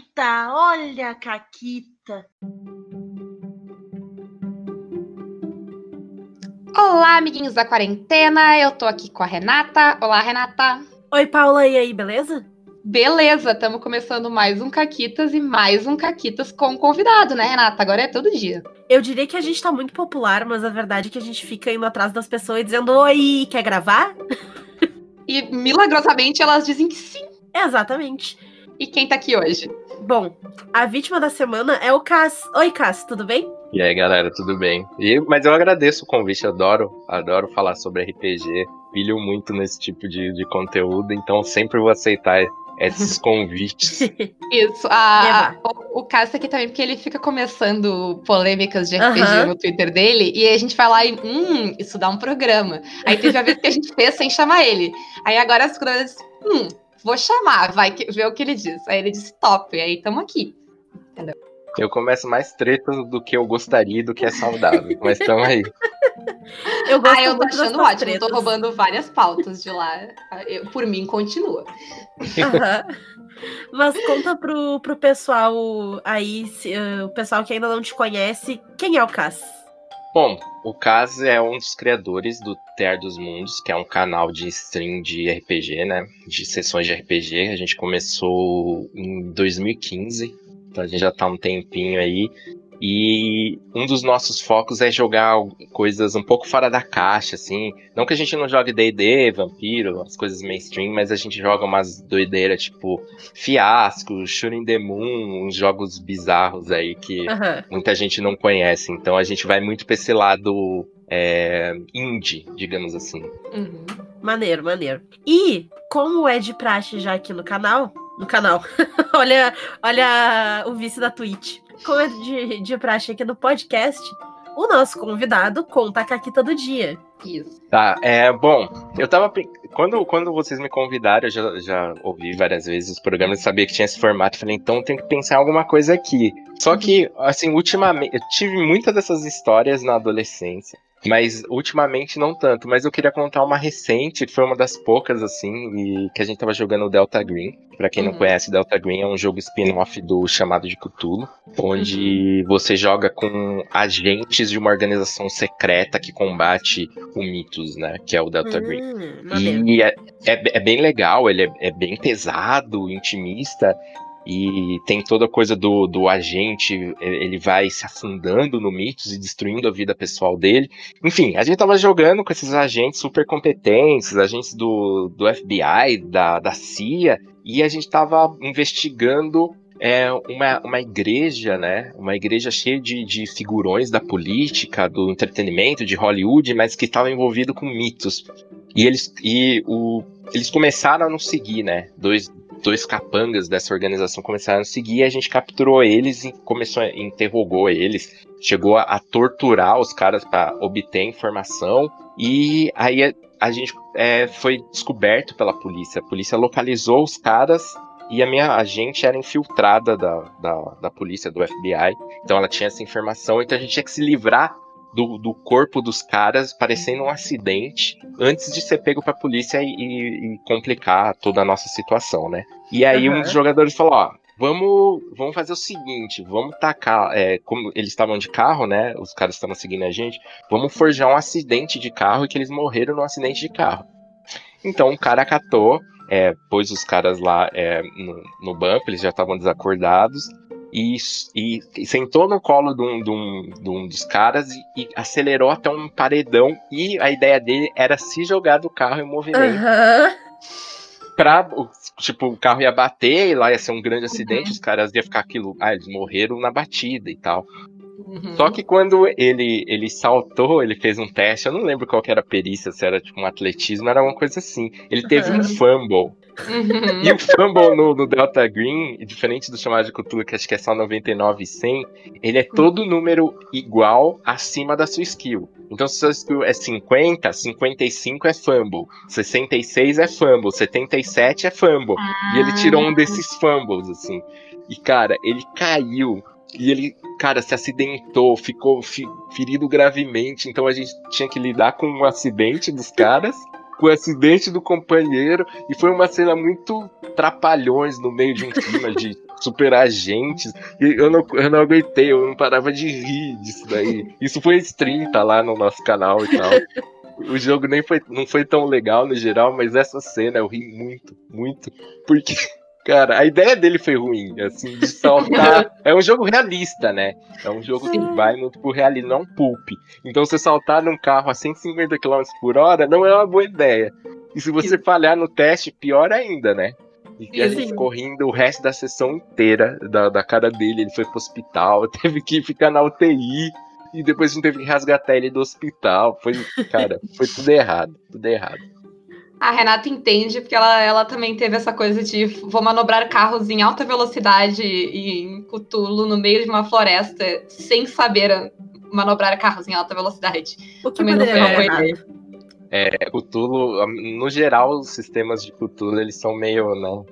Caquita, olha a Caquita. Olá, amiguinhos da quarentena. Eu tô aqui com a Renata. Olá, Renata. Oi, Paula, e aí, beleza? Beleza, estamos começando mais um Caquitas e mais um Caquitas com convidado, né, Renata? Agora é todo dia. Eu diria que a gente tá muito popular, mas a verdade é que a gente fica indo atrás das pessoas e dizendo: Oi, quer gravar? E milagrosamente elas dizem que sim. Exatamente. E quem tá aqui hoje? Bom, a vítima da semana é o Cass. Oi, Cass, tudo bem? E aí, galera, tudo bem? E, mas eu agradeço o convite, adoro, adoro falar sobre RPG, pilho muito nesse tipo de, de conteúdo, então sempre vou aceitar esses convites. Isso. A, o, o Cássio aqui também, porque ele fica começando polêmicas de RPG uhum. no Twitter dele, e a gente vai lá e, hum, isso dá um programa. Aí teve a vez que a gente fez sem chamar ele. Aí agora as coisas, hum, vou chamar, vai ver o que ele diz. Aí ele disse top, aí estamos aqui. Entendeu? Eu começo mais treta do que eu gostaria do que é saudável, mas estamos aí. Eu gosto ah, eu tô achando ótimo, tretas. tô roubando várias pautas de lá. Eu, por mim, continua. Uhum. Mas conta pro, pro pessoal aí, se, uh, o pessoal que ainda não te conhece, quem é o Cass? Bom, o Cass é um dos criadores do Ter dos Mundos, que é um canal de stream de RPG, né? De sessões de RPG. A gente começou em 2015, então a gente já tá um tempinho aí. E um dos nossos focos é jogar coisas um pouco fora da caixa, assim. Não que a gente não jogue D&D, Vampiro, as coisas mainstream, mas a gente joga umas doideiras, tipo Fiasco, Shooting the Moon, uns jogos bizarros aí que uhum. muita gente não conhece. Então a gente vai muito pra esse lado é, indie, digamos assim. Uhum. Maneiro, maneiro. E, como é de praxe já aqui no canal, no canal. olha, olha o vice da Twitch como é de, de praxe aqui no podcast, o nosso convidado conta a caquita do dia. Isso. Tá, é, bom, eu tava. Quando, quando vocês me convidaram, eu já, já ouvi várias vezes os programas, sabia que tinha esse formato, falei, então tem que pensar em alguma coisa aqui. Só que, assim, ultimamente, eu tive muitas dessas histórias na adolescência. Mas ultimamente não tanto. Mas eu queria contar uma recente, que foi uma das poucas, assim, e que a gente tava jogando o Delta Green. Pra quem uhum. não conhece, Delta Green é um jogo spin-off do chamado de Cthulhu, onde uhum. você joga com agentes de uma organização secreta que combate o mitos, né? Que é o Delta uhum, Green. E é, é, é, bem legal, ele é, é bem pesado, intimista, e tem toda a coisa do, do agente, ele vai se afundando no mitos e destruindo a vida pessoal dele. Enfim, a gente tava jogando com esses agentes super competentes, agentes do, do FBI, da, da CIA, e a gente tava investigando é uma, uma igreja, né? Uma igreja cheia de, de figurões da política, do entretenimento, de Hollywood, mas que estava envolvido com mitos. E eles, e o, eles começaram a nos seguir, né? Dois, dois capangas dessa organização começaram a seguir, e a gente capturou eles e começou a interrogou eles, chegou a, a torturar os caras para obter informação e aí a, a gente é, foi descoberto pela polícia. A polícia localizou os caras e a minha agente era infiltrada da, da, da polícia, do FBI, então ela tinha essa informação, então a gente tinha que se livrar do, do corpo dos caras parecendo um acidente antes de ser pego pra polícia e, e, e complicar toda a nossa situação, né? E aí uhum. um dos jogadores falou, ó, vamos, vamos fazer o seguinte, vamos tacar, é, como eles estavam de carro, né? Os caras estavam seguindo a gente, vamos forjar um acidente de carro e que eles morreram num acidente de carro. Então o cara catou, é, pôs os caras lá é, no, no banco, eles já estavam desacordados, e, e, e, sentou no colo de um, de um, de um dos caras e, e, acelerou até um paredão. E a ideia dele era se jogar do carro em movimento. Uhum. Pra, tipo, o carro ia bater e lá ia ser um grande acidente, uhum. os caras iam ficar aquilo. Ah, eles morreram na batida e tal. Uhum. Só que quando ele, ele saltou, ele fez um teste, eu não lembro qual era a perícia, se era tipo um atletismo, era uma coisa assim. Ele teve um fumble. Uhum. E o fumble no, no, Delta Green, diferente do chamado de cultura, que acho que é só 99 e 100, ele é todo número igual acima da sua skill. Então, se sua skill é 50, 55 é fumble, 66 é fumble, 77 é fumble. Ah. E ele tirou um desses fumbles, assim. E, cara, ele caiu e ele, cara, se acidentou, ficou ferido gravemente. Então a gente tinha que lidar com o um acidente dos caras com o acidente do companheiro. E foi uma cena muito trapalhões no meio de um clima de super agentes. E eu não, eu não aguentei, eu não parava de rir disso daí. Isso foi tá lá no nosso canal e tal. O jogo nem foi, não foi tão legal no geral, mas essa cena eu ri muito, muito. Porque, cara, a ideia dele foi ruim, assim, de saltar. é um jogo realista, né? É um jogo que vai muito pro realismo, não pulp. Então você saltar num carro a 150 km por hora não é uma boa ideia. E se você falhar no teste, pior ainda, né? E a gente ficou rindo o resto da sessão inteira da, da cara dele. Ele foi pro hospital, teve que ficar na UTI. E depois a gente teve que resgatar ele do hospital. Foi, cara, foi tudo errado. Tudo errado. A Renata entende, porque ela, ela também teve essa coisa de vou manobrar carros em alta velocidade e em Cutulo no meio de uma floresta sem saber manobrar carros em alta velocidade. O que também não foi uma boa É, Cthulhu, no geral, os sistemas de Cthulhu, eles são meio, né,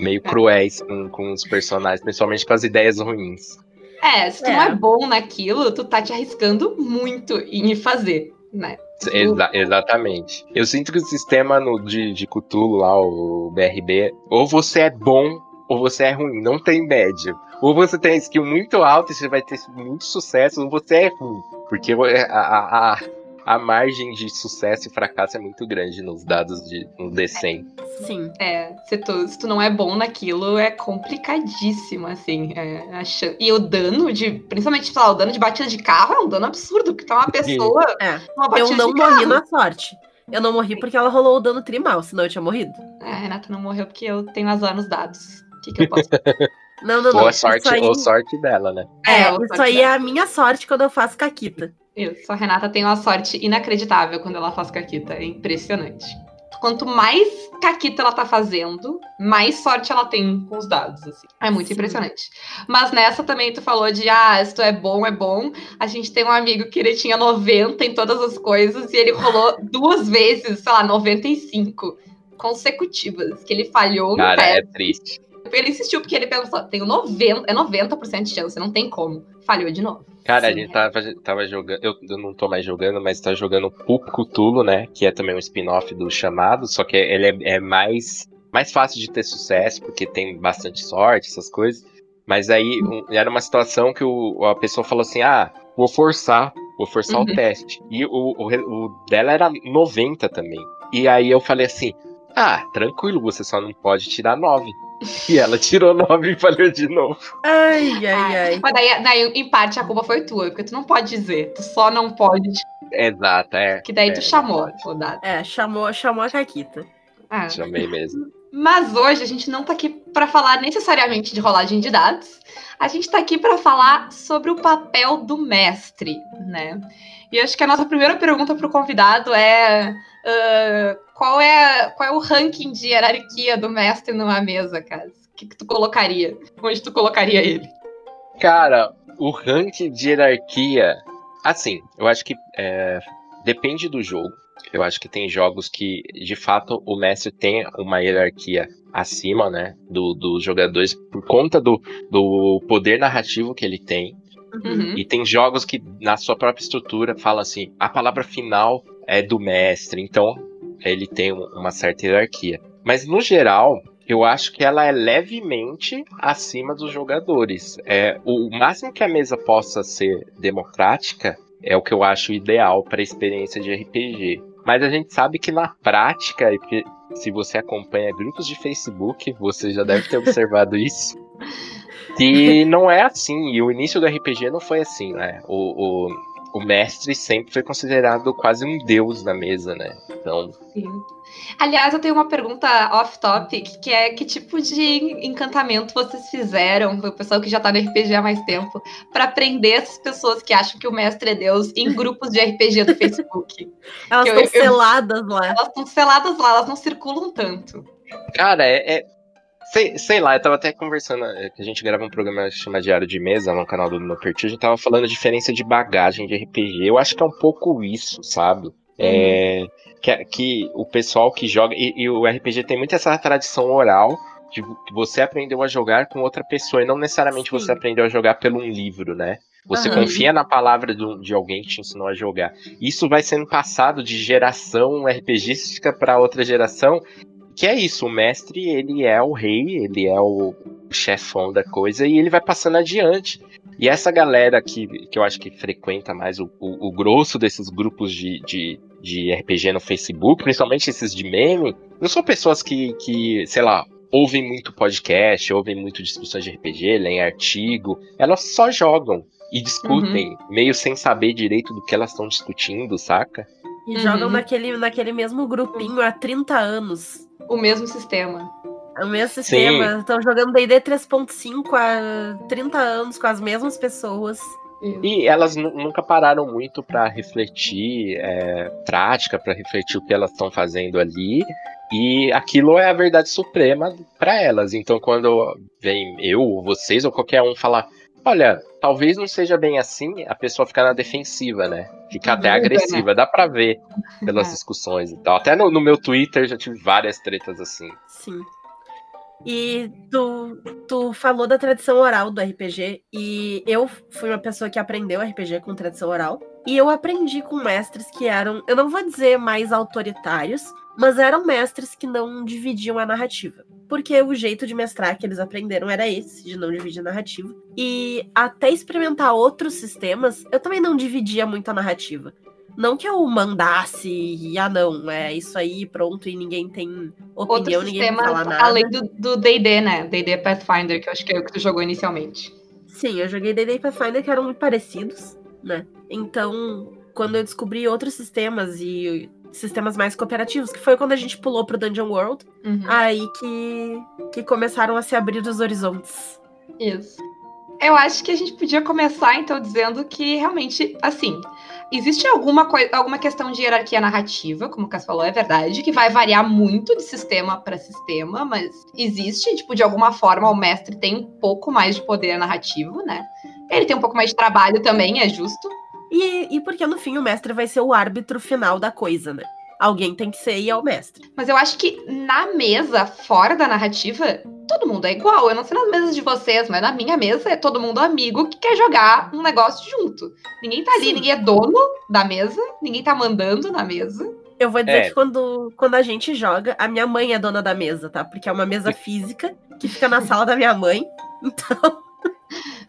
meio é. cruéis com, com os personagens, principalmente com as ideias ruins. É, se tu é. não é bom naquilo, tu tá te arriscando muito em fazer, né? Exa exatamente. Eu sinto que o sistema no, de, de Cthulhu lá, o BRB, ou você é bom ou você é ruim, não tem médio. Ou você tem skill muito alto e você vai ter muito sucesso, ou você é ruim. Porque a, a, a a margem de sucesso e fracasso é muito grande nos dados de no D100. Sim, é. Se tu, se tu não é bom naquilo, é complicadíssimo, assim. É, E o dano de. Principalmente, sei lá, o dano de batida de carro é um dano absurdo, porque tá uma pessoa. É. Uma eu não morri na sorte. Eu não morri porque ela rolou o dano trimal, senão eu tinha morrido. É, a Renata não morreu porque eu tenho azar nos dados. O que, que eu posso Não, não, não. Boa sorte, aí... ou sorte dela, né? É, é isso aí dela. é a minha sorte quando eu faço caquita. Isso, a Renata tem uma sorte inacreditável quando ela faz caquita. É impressionante. Quanto mais caquita ela tá fazendo, mais sorte ela tem com os dados, assim. É muito Sim. impressionante. Mas nessa também tu falou de, ah, tu é bom, é bom. A gente tem um amigo que ele tinha 90 em todas as coisas e ele rolou duas vezes, sei lá, 95 consecutivas, que ele falhou Cara, é triste. Ele insistiu porque ele pensou, tenho 90, é 90% de chance, não tem como. Falhou de novo. Cara, Sim, a gente tava, tava jogando. Eu, eu, não tô mais jogando, mas tá jogando Pulp Cthulhu, né? Que é também um spin-off do chamado, só que ele é, é, mais, mais fácil de ter sucesso, porque tem bastante sorte, essas coisas. Mas aí um, era uma situação que o, a pessoa falou assim: ah, vou forçar, vou forçar uhum. o teste. E o, o, o dela era 90 também. E aí eu falei assim: ah, tranquilo, você só não pode tirar 9. E ela tirou nove e falhou de novo. Ai, ai, ai. Mas daí, daí, em parte, a culpa foi tua, porque tu não pode dizer. Tu só não pode. Exato, é. Que daí é, tu chamou o dado. É, chamou, chamou a Caquita. Ah. Chamei mesmo. Mas hoje a gente não tá aqui para falar necessariamente de rolagem de dados. A gente tá aqui para falar sobre o papel do mestre, né? E acho que a nossa primeira pergunta para o convidado é uh, qual é qual é o ranking de hierarquia do mestre numa mesa, cara? O que, que tu colocaria? Onde tu colocaria ele? Cara, o ranking de hierarquia, assim, eu acho que é, depende do jogo. Eu acho que tem jogos que, de fato, o mestre tem uma hierarquia acima, né, do, dos jogadores por conta do, do poder narrativo que ele tem. Uhum. E tem jogos que, na sua própria estrutura, fala assim: a palavra final é do mestre, então ele tem uma certa hierarquia. Mas, no geral, eu acho que ela é levemente acima dos jogadores. É, o máximo que a mesa possa ser democrática é o que eu acho ideal para a experiência de RPG. Mas a gente sabe que na prática, se você acompanha grupos de Facebook, você já deve ter observado isso. Que não é assim, e o início do RPG não foi assim, né? O, o, o mestre sempre foi considerado quase um deus na mesa, né? Então. Sim. Aliás, eu tenho uma pergunta off-topic, que é que tipo de encantamento vocês fizeram, o pessoal que já tá no RPG há mais tempo, para prender essas pessoas que acham que o mestre é Deus em grupos de RPG do Facebook? elas estão seladas lá. Elas estão seladas lá, elas não circulam tanto. Cara, é, é, Sei, sei lá, eu tava até conversando, é, que a gente grava um programa chamado Diário de Mesa no canal do Noperti, a gente tava falando a diferença de bagagem de RPG. Eu acho que é um pouco isso, sabe? É, uhum. que, que o pessoal que joga. E, e, o RPG tem muito essa tradição oral de que você aprendeu a jogar com outra pessoa e não necessariamente Sim. você aprendeu a jogar pelo um livro, né? Você confia na palavra do, de alguém que te ensinou a jogar. Isso vai sendo passado de geração RPGística para outra geração que é isso, o mestre, ele é o rei, ele é o chefão da coisa e ele vai passando adiante. E essa galera que, que eu acho que frequenta mais o, o, o grosso desses grupos de, de, de, RPG no Facebook, principalmente esses de meme, não são pessoas que, que, sei lá, ouvem muito podcast, ouvem muito discussões de RPG, leem artigo. Elas só jogam e discutem, uhum. meio sem saber direito do que elas estão discutindo, saca? E uhum. jogam naquele, naquele mesmo grupinho há 30 anos. O mesmo sistema. É o mesmo sistema. Estão jogando DD 3.5 há 30 anos com as mesmas pessoas. E elas nunca pararam muito para refletir é, prática, para refletir o que elas estão fazendo ali. E aquilo é a verdade suprema para elas. Então, quando vem eu, ou vocês, ou qualquer um falar, olha, talvez não seja bem assim, a pessoa fica na defensiva, né? Fica até né? agressiva. Dá pra ver pelas é. discussões e tal. Até no, no meu Twitter já tive várias tretas assim. Sim. E tu, tu falou da tradição oral do RPG, e eu fui uma pessoa que aprendeu RPG com tradição oral. E eu aprendi com mestres que eram, eu não vou dizer mais autoritários, mas eram mestres que não dividiam a narrativa. Porque o jeito de mestrar que eles aprenderam era esse, de não dividir a narrativa. E até experimentar outros sistemas, eu também não dividia muito a narrativa. Não que eu mandasse e, ah, não, é isso aí, pronto, e ninguém tem opinião, Outro ninguém vai falar nada. Além do D&D, né? D&D Pathfinder, que eu acho que é o que tu jogou inicialmente. Sim, eu joguei D&D e Pathfinder que eram muito parecidos, né? Então, quando eu descobri outros sistemas e sistemas mais cooperativos, que foi quando a gente pulou pro Dungeon World, uhum. aí que, que começaram a se abrir os horizontes. Isso. Eu acho que a gente podia começar, então, dizendo que realmente, assim, existe alguma, alguma questão de hierarquia narrativa, como o Cass falou, é verdade, que vai variar muito de sistema para sistema, mas existe, tipo, de alguma forma o mestre tem um pouco mais de poder narrativo, né? Ele tem um pouco mais de trabalho também, é justo. E, e porque no fim o mestre vai ser o árbitro final da coisa, né? Alguém tem que ser e é o mestre. Mas eu acho que na mesa, fora da narrativa, todo mundo é igual. Eu não sei nas mesas de vocês, mas na minha mesa é todo mundo amigo que quer jogar um negócio junto. Ninguém tá ali, Sim. ninguém é dono da mesa, ninguém tá mandando na mesa. Eu vou dizer é. que quando, quando a gente joga, a minha mãe é dona da mesa, tá? Porque é uma mesa física que fica na sala da minha mãe. Então.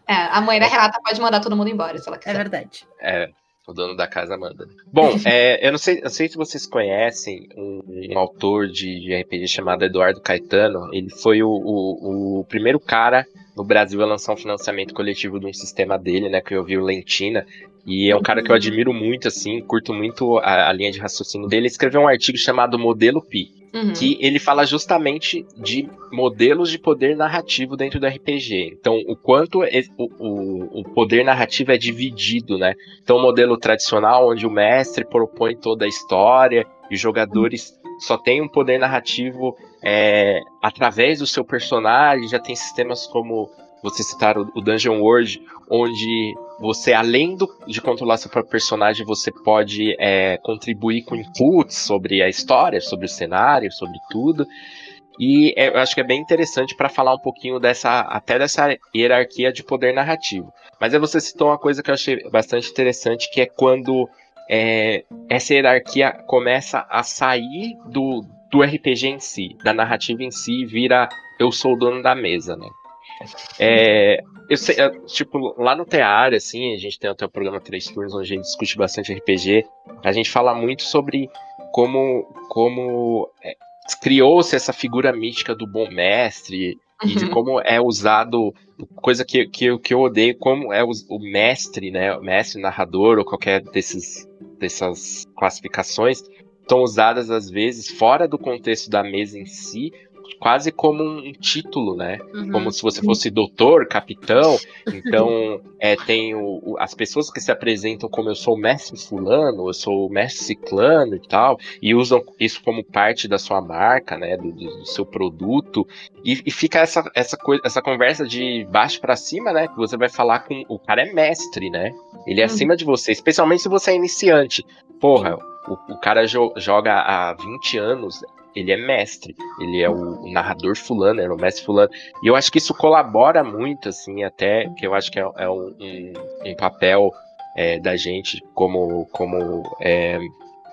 É, a mãe da Renata pode mandar todo mundo embora, se ela quiser. É verdade. É. O dono da casa manda. Bom, é, eu não sei, não sei se vocês conhecem um, um autor de, de, RPG chamado Eduardo Caetano. Ele foi o, o, o, primeiro cara no Brasil a lançar um financiamento coletivo de um sistema dele, né? Que eu vi o Lentina. E é um cara que eu uhum. admiro muito, assim, curto muito a, a linha de raciocínio dele. Ele escreveu um artigo chamado Modelo Pi, uhum. que ele fala justamente de modelos de poder narrativo dentro do RPG. Então, o quanto é, o, o, o, poder narrativo é dividido, né? Então, o modelo tradicional, onde o mestre propõe toda a história e os jogadores só têm um poder narrativo é, através do seu personagem, já tem sistemas como você citar o Dungeon World, onde você, além do, de controlar seu próprio personagem, você pode é, contribuir com inputs sobre a história, sobre o cenário, sobre tudo. E é, eu acho que é bem interessante para falar um pouquinho dessa, até dessa hierarquia de poder narrativo. Mas aí você citou uma coisa que eu achei bastante interessante, que é quando é, essa hierarquia começa a sair do, do RPG em si, da narrativa em si, vira eu sou o dono da mesa, né? É, eu sei, é, tipo, lá no Tear, assim, a gente tem até o programa Três Turnos, onde a gente discute bastante RPG. A gente fala muito sobre como, como é, criou-se essa figura mística do bom mestre uhum. e de uhum. como é usado, coisa que, que, que eu odeio, como é o, o mestre, né, o mestre, narrador ou qualquer desses, dessas classificações, estão usadas às vezes fora do contexto da mesa em si quase como um título, né? Uhum. Como se você fosse doutor, capitão. Então, é, tem o, as pessoas que se apresentam como eu sou o mestre fulano, eu sou o mestre ciclano e tal, e usam isso como parte da sua marca, né? Do, do seu produto. E, e, fica essa, essa, coisa, essa conversa de baixo para cima, né? Que você vai falar com. O cara é mestre, né? Ele é uhum. acima de você, especialmente se você é iniciante. Porra, o, o cara jo joga há 20 anos, ele é mestre, ele é o narrador fulano, é o mestre fulano. E eu acho que isso colabora muito, assim, até que eu acho que é, é um, um, um, papel é, da gente como, como é,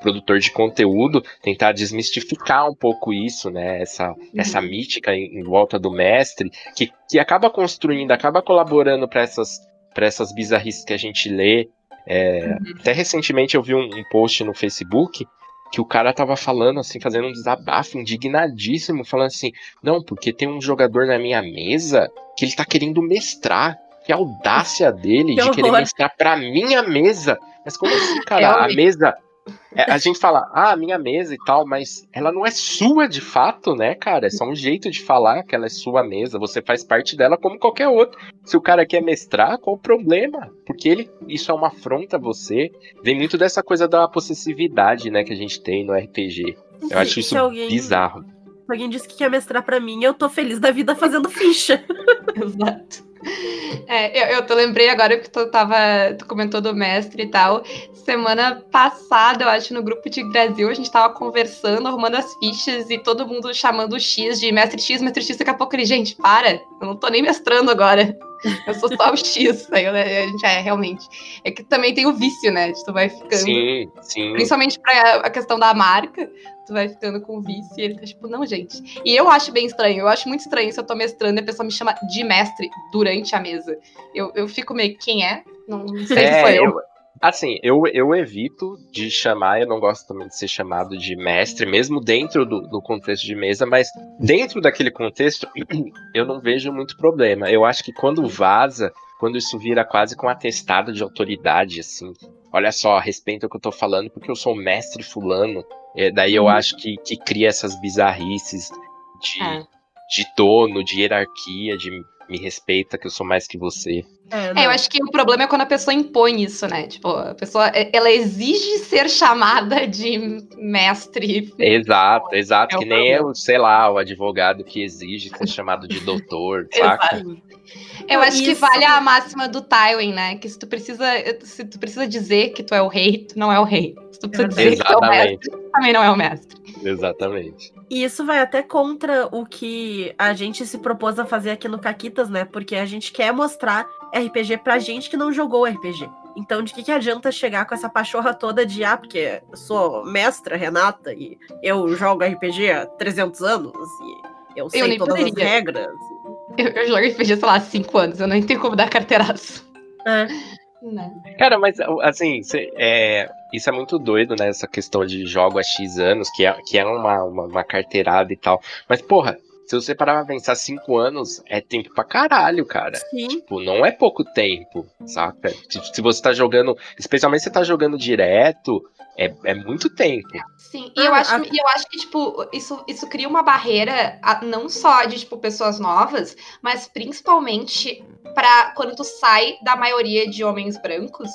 produtor de conteúdo, tentar desmistificar um pouco isso, né? Essa, uhum. essa mítica em, em, volta do mestre, que, que acaba construindo, acaba colaborando para essas, essas bizarrices que a gente lê. É, uhum. Até recentemente eu vi um, um post no Facebook que o cara tava falando assim, fazendo um desabafo indignadíssimo, falando assim: "Não, porque tem um jogador na minha mesa que ele tá querendo mestrar. Que audácia dele que de querer mestrar pra minha mesa. Mas como assim, cara? a mesa é, a gente fala, ah, minha mesa e tal, mas ela não é sua de fato, né, cara? É só um jeito de falar que ela é sua mesa. Você faz parte dela como qualquer outro. Se o cara quer mestrar, qual o problema? Porque ele, isso é uma afronta a você. Vem muito dessa coisa da possessividade, né, que a gente tem no RPG. Eu acho isso alguém, bizarro. Se alguém disse que quer mestrar para mim, eu tô feliz da vida fazendo ficha. Exato. É, eu, eu tô, lembrei agora que tu tava. Tu comentou do mestre e tal. Semana passada, eu acho, no grupo de Brasil, a gente tava conversando, arrumando as fichas e todo mundo chamando o X de mestre X, mestre X, daqui a pouco ele, gente, para, eu não tô nem mestrando agora. Eu sou só o X. Aí a gente é realmente. É que também tem o vício, né? Tu vai ficando. Sim, sim. Principalmente pra a questão da marca, tu vai ficando com vício e ele tá tipo, não, gente. E eu acho bem estranho. Eu acho muito estranho se eu tô mestrando e a pessoa me chama de mestre durante a mesa. Eu, eu fico meio, quem é? Não, sei é, se foi eu. eu Assim, eu, eu evito de chamar, eu não gosto também de ser chamado de mestre, mesmo dentro do, do contexto de mesa, mas dentro daquele contexto, eu não vejo muito problema. Eu acho que quando vaza, quando isso vira quase com um atestado de autoridade, assim, olha só, respeita o que eu tô falando, porque eu sou mestre fulano. É, daí eu uhum. acho que, que cria essas bizarrices de, é. de dono, de hierarquia, de me respeita que eu sou mais que você. É, é, eu acho que o problema é quando a pessoa impõe isso, né? Tipo, a pessoa, é, ela exige ser chamada de mestre. Exato, exato. É que nem eu, sei lá, o advogado que exige ser chamado de doutor, saca? Eu acho isso. que vale a máxima do Tywin, né? Que se tu precisa, se tu precisa dizer que tu é o rei, tu não é o rei. Se tu precisa dizer Exatamente. que tu é o mestre, também não é o mestre. Exatamente. E isso vai até contra o que a gente se propôs a fazer aqui no Caquitas, né? Porque a gente quer mostrar RPG pra gente que não jogou RPG. Então, de que, que adianta chegar com essa pachorra toda de, ah, porque eu sou mestra, Renata, e eu jogo RPG há 300 anos, e eu sei eu todas poderia. as regras. Eu, eu jogo RPG, sei lá, há 5 anos, eu nem tenho como dar carteiraço. É. Né? Cara, mas assim, cê, é, isso é muito doido, né? Essa questão de jogo há X anos, que é, que é uma, uma, uma carteirada e tal. Mas, porra, se você parar pra pensar, cinco anos é tempo pra caralho, cara. Sim. Tipo, não é pouco tempo, saca? Se, se você tá jogando, especialmente se você tá jogando direto, é, é muito tempo. Sim, e eu, ah, acho, a... eu acho que, tipo, isso, isso cria uma barreira não só de, tipo, pessoas novas, mas principalmente para quando tu sai da maioria de homens brancos,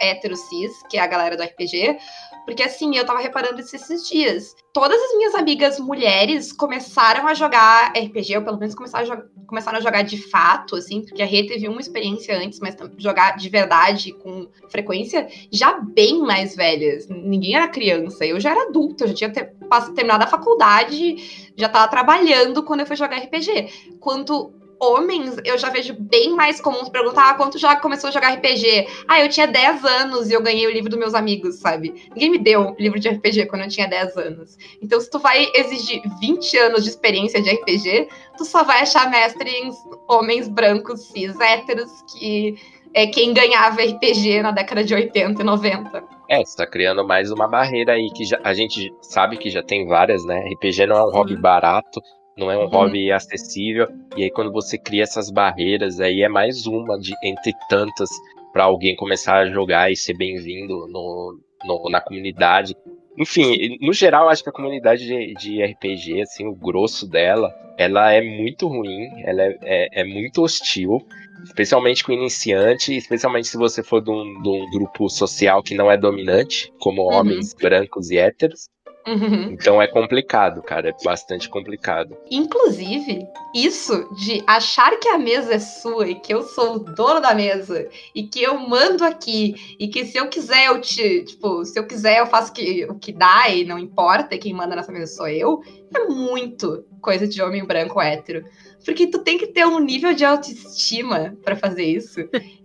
héteros cis, que é a galera do RPG, porque assim, eu tava reparando isso esses dias. Todas as minhas amigas mulheres começaram a jogar RPG, ou pelo menos começaram a, começaram a jogar de fato, assim, porque a Rê teve uma experiência antes, mas jogar de verdade, com frequência, já bem mais velhas. Ninguém era criança, eu já era adulta, eu já tinha ter, terminado a faculdade, já tava trabalhando quando eu fui jogar RPG. Quanto homens, eu já vejo bem mais comum perguntar ah, quanto já começou a jogar RPG. Ah, eu tinha 10 anos e eu ganhei o livro dos meus amigos, sabe? Ninguém me deu livro de RPG quando eu tinha 10 anos. Então, se tu vai exigir 20 anos de experiência de RPG, tu só vai achar mestres homens brancos, cis, héteros, que é quem ganhava RPG na década de 80 e 90. É, você tá criando mais uma barreira aí que já, a gente sabe que já tem várias, né? RPG não é um hobby barato, não é um uhum. hobby acessível. E aí quando você cria essas barreiras, aí é mais uma de entre tantas para alguém começar a jogar e ser bem-vindo no, no, na comunidade. Enfim, no geral, acho que a comunidade de, de, RPG, assim, o grosso dela, ela é muito ruim, ela é, é, é muito hostil, especialmente com iniciante, especialmente se você for de um, de um grupo social que não é dominante, como uhum. homens brancos e héteros. Uhum. Então é complicado, cara, é bastante complicado. Inclusive, isso de achar que a mesa é sua e que eu sou o dono da mesa e que eu mando aqui e que se eu quiser eu te, tipo, se eu quiser eu faço que, o que dá e não importa, quem manda nessa mesa sou eu, é muito coisa de homem branco hétero. Porque tu tem que ter um nível de autoestima para fazer isso,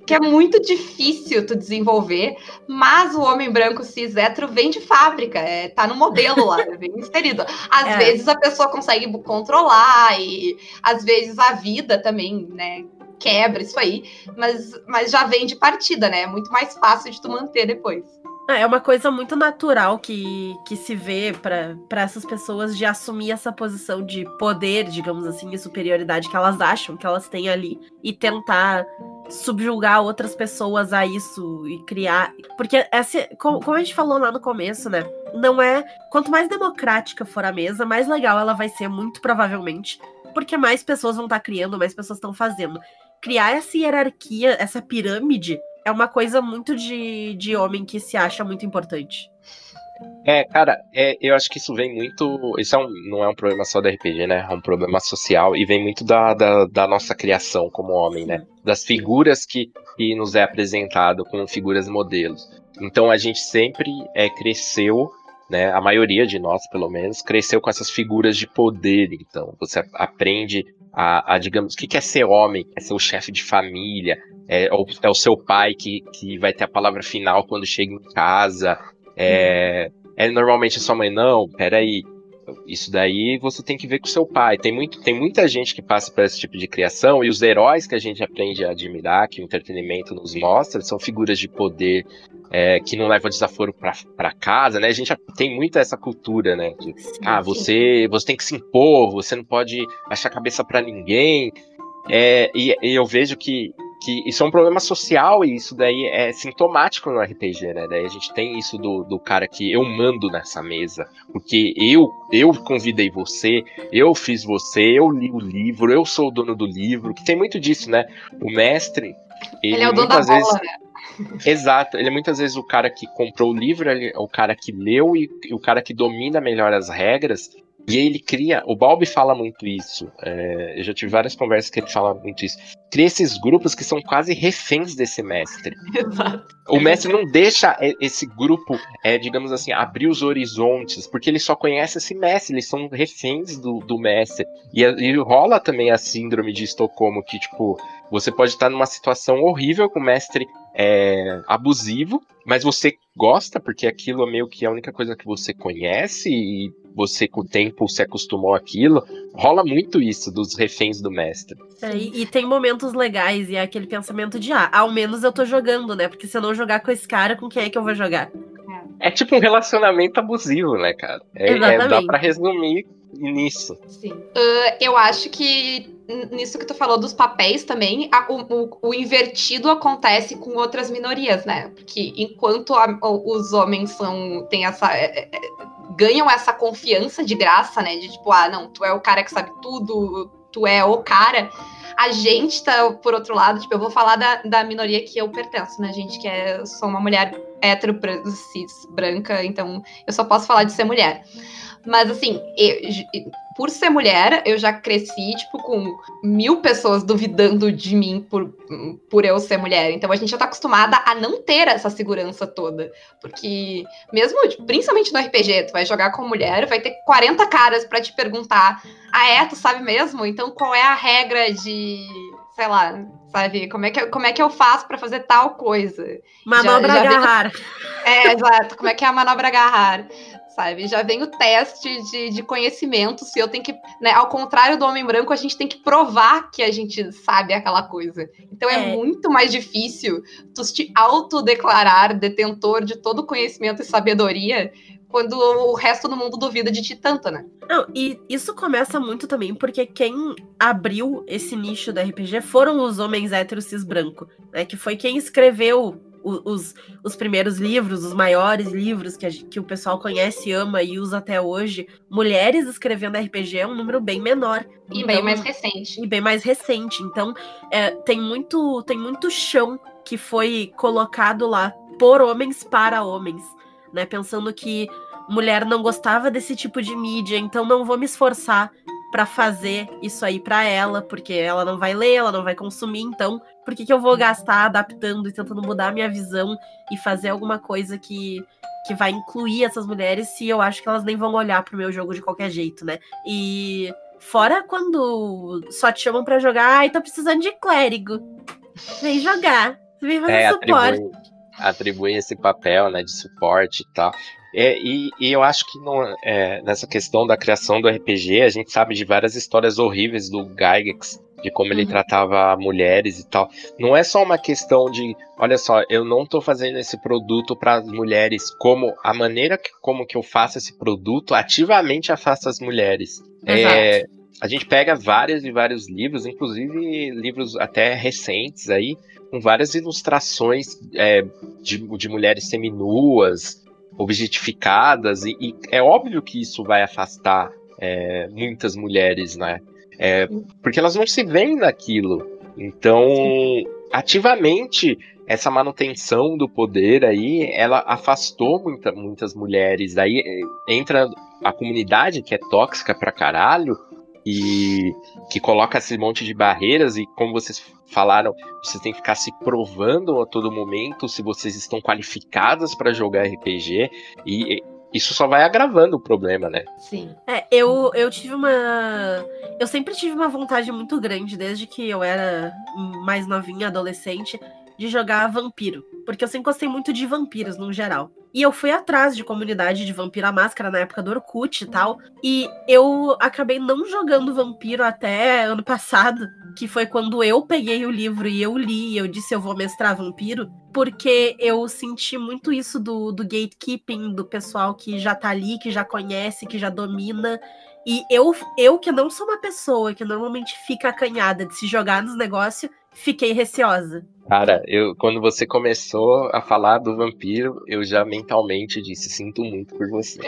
que é muito difícil tu desenvolver, mas o homem branco cis hétero vem de fábrica, é, tá no modelo lá, vem inserido. Às é. vezes a pessoa consegue controlar, e às vezes a vida também, né? Quebra isso aí, mas, mas já vem de partida, né? É muito mais fácil de tu manter depois. É, é uma coisa muito natural que, que se vê para essas pessoas de assumir essa posição de poder, digamos assim, e superioridade que elas acham que elas têm ali e tentar subjugar outras pessoas a isso e criar. Porque, essa, como, como a gente falou lá no começo, né? Não é. Quanto mais democrática for a mesa, mais legal ela vai ser, muito provavelmente. Porque mais pessoas vão estar tá criando, mais pessoas estão fazendo. Criar essa hierarquia, essa pirâmide é uma coisa muito de, de homem que se acha muito importante. É, cara, é, eu acho que isso vem muito. Isso é um, não é um problema só da RPG, né? É um problema social e vem muito da, da, da nossa criação como homem, né? Das figuras que, que nos é apresentado como figuras modelos. Então a gente sempre é, cresceu, né? A maioria de nós, pelo menos, cresceu com essas figuras de poder. Então você aprende a, a digamos, o que é ser homem? É ser o chefe de família, é, é, o seu pai que, que vai ter a palavra final quando chega em casa. É, é normalmente a sua mãe, não, peraí. Isso daí você tem que ver com seu pai. Tem, muito, tem muita gente que passa por esse tipo de criação, e os heróis que a gente aprende a admirar, que o entretenimento nos mostra, são figuras de poder é, que não levam desaforo para casa, né? A gente tem muito essa cultura, né? De, ah, você, você tem que se impor, você não pode baixar a cabeça para ninguém. É, e, e, eu vejo que que isso é um problema social e isso daí é sintomático no RPG, né? Daí a gente tem isso do, do cara que eu mando nessa mesa, porque eu eu convidei você, eu fiz você, eu li o livro, eu sou o dono do livro, que tem muito disso, né? O mestre, ele, ele é o dono da vezes, bola, né? Exato, ele é muitas vezes o cara que comprou o livro, ele, é o cara que leu e, e o cara que domina melhor as regras, e ele cria, o Balbi fala muito isso. É, eu já tive várias conversas que ele fala muito isso. Cria esses grupos que são quase reféns desse mestre. Exato. O mestre não deixa esse grupo, é, digamos assim, abrir os horizontes, porque ele só conhece esse mestre, eles são reféns do, do mestre. E, e rola também a síndrome de Estocolmo, que, tipo, você pode estar numa situação horrível com o mestre é, abusivo, mas você gosta, porque aquilo é meio que a única coisa que você conhece e você com o tempo se acostumou àquilo. Rola muito isso dos reféns do mestre. É, e, e, tem momentos legais, e é aquele pensamento de, ah, ao menos eu tô jogando, né? Porque se eu não jogar com esse cara, com quem é que eu vou jogar? É tipo um relacionamento abusivo, né, cara? É, é dá pra resumir nisso. Sim. Uh, eu acho que nisso que tu falou dos papéis também, a, o, o, invertido acontece com outras minorias, né? Porque enquanto a, os homens são têm essa é, é, ganham essa confiança de graça, né? De tipo, ah, não, tu é o cara que sabe tudo, tu é o cara. A gente tá, por outro lado, tipo, eu vou falar da, da minoria que eu pertenço, né, gente? Que é, sou uma mulher hétero, cis, branca, então eu só posso falar de ser mulher. Mas assim, eu, por ser mulher, eu já cresci, tipo, com mil pessoas duvidando de mim por, por eu ser mulher. Então a gente já tá acostumada a não ter essa segurança toda. Porque, mesmo, tipo, principalmente no RPG, tu vai jogar com mulher, vai ter 40 caras para te perguntar: ah, é? Tu sabe mesmo? Então qual é a regra de. Sei lá, sabe? Como é que, como é que eu faço para fazer tal coisa? Manobra já, já agarrar. É, exato. Como é que é a manobra agarrar? Sabe? Já vem o teste de, de conhecimento, se eu tenho que, né, ao contrário do homem branco, a gente tem que provar que a gente sabe aquela coisa. Então é, é muito mais difícil tu te autodeclarar detentor de todo conhecimento e sabedoria quando o resto do mundo duvida de ti tanto, né? Não, e isso começa muito também porque quem abriu esse nicho da RPG foram os homens héteros cis branco, né? Que foi quem escreveu os, os primeiros livros, os maiores livros que, a, que o pessoal conhece, ama e usa até hoje, mulheres escrevendo RPG é um número bem menor. E então, bem mais recente. E bem mais recente. Então, é, tem, muito, tem muito chão que foi colocado lá por homens para homens, né? Pensando que mulher não gostava desse tipo de mídia, então não vou me esforçar para fazer isso aí para ela, porque ela não vai ler, ela não vai consumir, então por que, que eu vou gastar adaptando e tentando mudar a minha visão e fazer alguma coisa que, que vai incluir essas mulheres se eu acho que elas nem vão olhar pro meu jogo de qualquer jeito, né? E Fora quando só te chamam para jogar, ai, tô precisando de clérigo. Vem jogar. Vem fazer é, suporte. Atribui, atribui, esse papel, né, de suporte e tal. É, e, e, eu acho que é, nessa questão da criação do RPG, a gente sabe de várias histórias horríveis do Gygax, de como ele uhum. tratava mulheres e tal. Não é só uma questão de, olha só, eu não estou fazendo esse produto para as mulheres, como a maneira que, como que eu faço esse produto ativamente afasta as mulheres. É, a gente pega vários e vários livros, inclusive livros até recentes aí, com várias ilustrações é, de, de mulheres seminuas, objetificadas, e, e, é óbvio que isso vai afastar é, muitas mulheres, né? É, porque elas não se veem naquilo. Então, ativamente, essa manutenção do poder aí, ela afastou muita, muitas mulheres. Daí é, entra a comunidade que é tóxica pra caralho, e que coloca esse monte de barreiras e como vocês falaram, vocês têm que ficar se provando a todo momento se vocês estão qualificadas para jogar RPG e isso só vai agravando o problema, né? Sim. É, eu, eu tive uma. Eu sempre tive uma vontade muito grande, desde que eu era mais novinha, adolescente, de jogar vampiro. Porque eu sempre gostei muito de vampiros, no geral. E eu fui atrás de comunidade de Vampiro à Máscara na época do Orkut e tal. E eu acabei não jogando Vampiro até ano passado, que foi quando eu peguei o livro e eu li, e eu disse eu vou mestrar Vampiro, porque eu senti muito isso do, do gatekeeping, do pessoal que já tá ali, que já conhece, que já domina. E eu, eu que não sou uma pessoa que normalmente fica acanhada de se jogar nos negócios, fiquei receosa. Cara, eu quando você começou a falar do vampiro, eu já mentalmente disse sinto muito por você.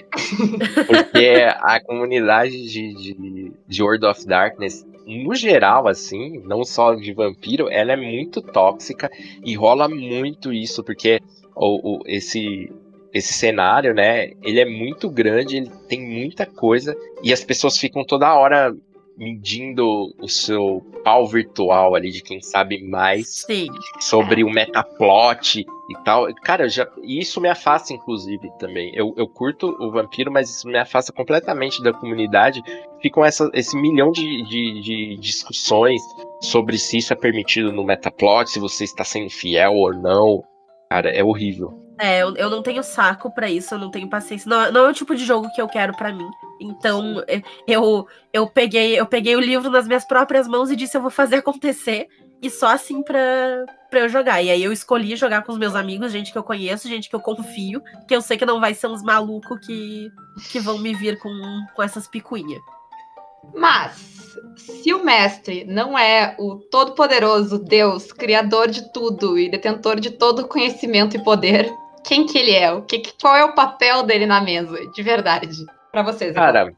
Porque a comunidade de, de, de World of Darkness, no geral, assim, não só de vampiro, ela é muito tóxica e rola muito isso, porque o, o, esse, esse cenário, né, ele é muito grande, ele tem muita coisa, e as pessoas ficam toda hora medindo o seu pau virtual ali de quem sabe mais Sim. sobre é. o metaplot e tal. Cara, já, isso me afasta, inclusive, também. Eu, eu curto o vampiro, mas isso me afasta completamente da comunidade. Ficam essa, esse milhão de, de, de discussões sobre se isso é permitido no metaplot, se você está sendo fiel ou não. Cara, é horrível. É, eu, eu não tenho saco para isso, eu não tenho paciência. Não, não é o tipo de jogo que eu quero para mim. Então, eu, eu peguei eu peguei o livro nas minhas próprias mãos e disse eu vou fazer acontecer. E só assim pra, pra eu jogar. E aí eu escolhi jogar com os meus amigos, gente que eu conheço, gente que eu confio, que eu sei que não vai ser uns malucos que, que vão me vir com, com essas picuinhas. Mas, se o mestre não é o todo-poderoso Deus, criador de tudo e detentor de todo conhecimento e poder, quem que ele é? O que, qual é o papel dele na mesa, de verdade? Para vocês. Cara,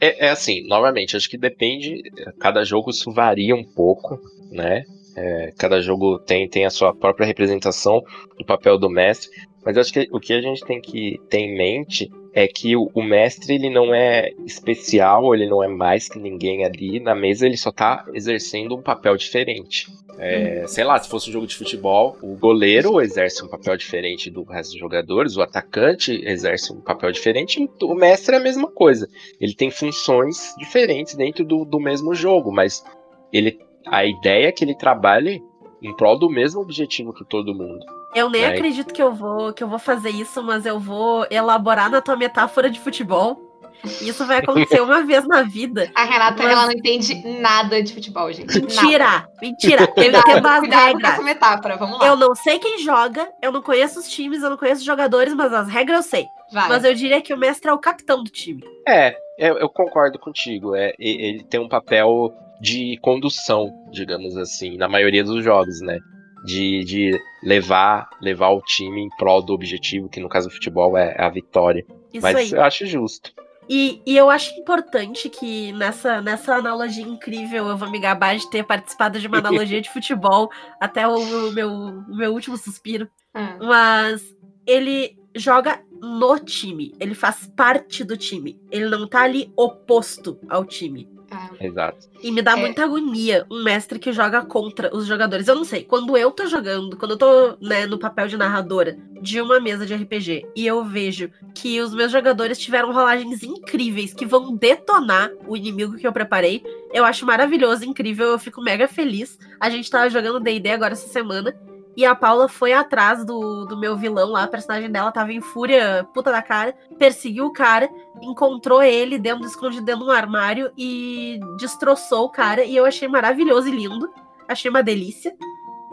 é, é, assim, novamente, acho que depende. Cada jogo isso varia um pouco, né? É, cada jogo tem, tem a sua própria representação do papel do mestre. Mas acho que o que a gente tem que ter em mente é que o, o, mestre ele não é especial, ele não é mais que ninguém ali na mesa, ele só tá exercendo um papel diferente. É, sei lá, se fosse um jogo de futebol, o goleiro exerce um papel diferente do resto dos jogadores, o atacante exerce um papel diferente, o mestre é a mesma coisa. Ele tem funções diferentes dentro do, do mesmo jogo, mas ele, a ideia é que ele trabalhe em prol do mesmo objetivo que todo mundo. Eu nem é. acredito que eu vou que eu vou fazer isso, mas eu vou elaborar na tua metáfora de futebol. Isso vai acontecer uma vez na vida. A Renata, mas... ela não entende nada de futebol, gente. Mentira! Nada. Mentira! Eu entendo as regras. essa metáfora, vamos lá. Eu não sei quem joga, eu não conheço os times, eu não conheço os jogadores, mas as regras eu sei. Vai. Mas eu diria que o mestre é o capitão do time. É, eu, eu concordo contigo. É, ele tem um papel de condução, digamos assim, na maioria dos jogos, né? De, de levar levar o time em prol do objetivo, que no caso do futebol é a vitória. Isso Mas aí. eu acho justo. E, e, eu acho importante que nessa, nessa analogia incrível eu vou me gabar de ter participado de uma analogia de futebol até o, o meu, o meu último suspiro. Hum. Mas ele joga no time, ele faz parte do time. Ele não tá ali oposto ao time. É. Exato. E me dá é. muita agonia um mestre que joga contra os jogadores. Eu não sei, quando eu tô jogando, quando eu tô né, no papel de narradora de uma mesa de RPG e eu vejo que os meus jogadores tiveram rolagens incríveis que vão detonar o inimigo que eu preparei, eu acho maravilhoso, incrível, eu fico mega feliz. A gente tava jogando D&D agora essa semana e a Paula foi atrás do, do meu vilão lá, a personagem dela tava em fúria, puta da cara, perseguiu o cara, encontrou ele dentro, escondido dentro de um armário e destroçou o cara. E eu achei maravilhoso e lindo. Achei uma delícia.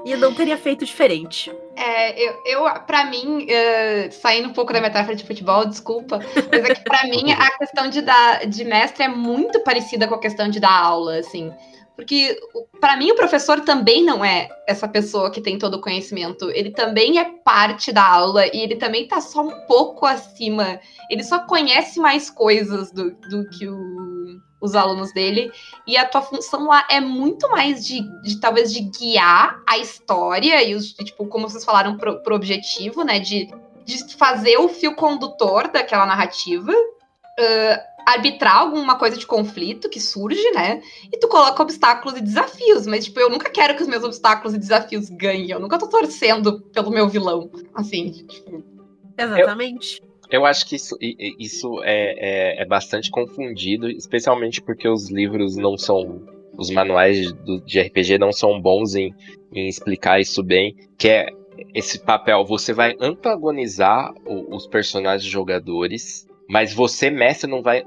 E não teria feito diferente. É, eu, eu para mim, uh, saindo um pouco da metáfora de futebol, desculpa, mas é que pra mim a questão de, dar, de mestre é muito parecida com a questão de dar aula, assim. Porque, para mim, o professor também não é essa pessoa que tem todo o conhecimento. Ele também é parte da aula e ele também tá só um pouco acima. Ele só conhece mais coisas do, do que o, os alunos dele. E a tua função lá é muito mais de, de talvez, de guiar a história e, os, tipo, como vocês falaram, pro, pro objetivo, né? De, de fazer o fio condutor daquela narrativa. Uh, arbitrar alguma coisa de conflito que surge, né? E tu coloca obstáculos e desafios, mas tipo, eu nunca quero que os meus obstáculos e desafios ganhem. Eu nunca tô torcendo pelo meu vilão, assim, tipo. Exatamente. Eu, eu acho que isso, isso é, é, é, bastante confundido, especialmente porque os livros não são. Os manuais de, de RPG não são bons em, em explicar isso bem, que é esse papel, você vai antagonizar o, os personagens jogadores mas você, mestre, não vai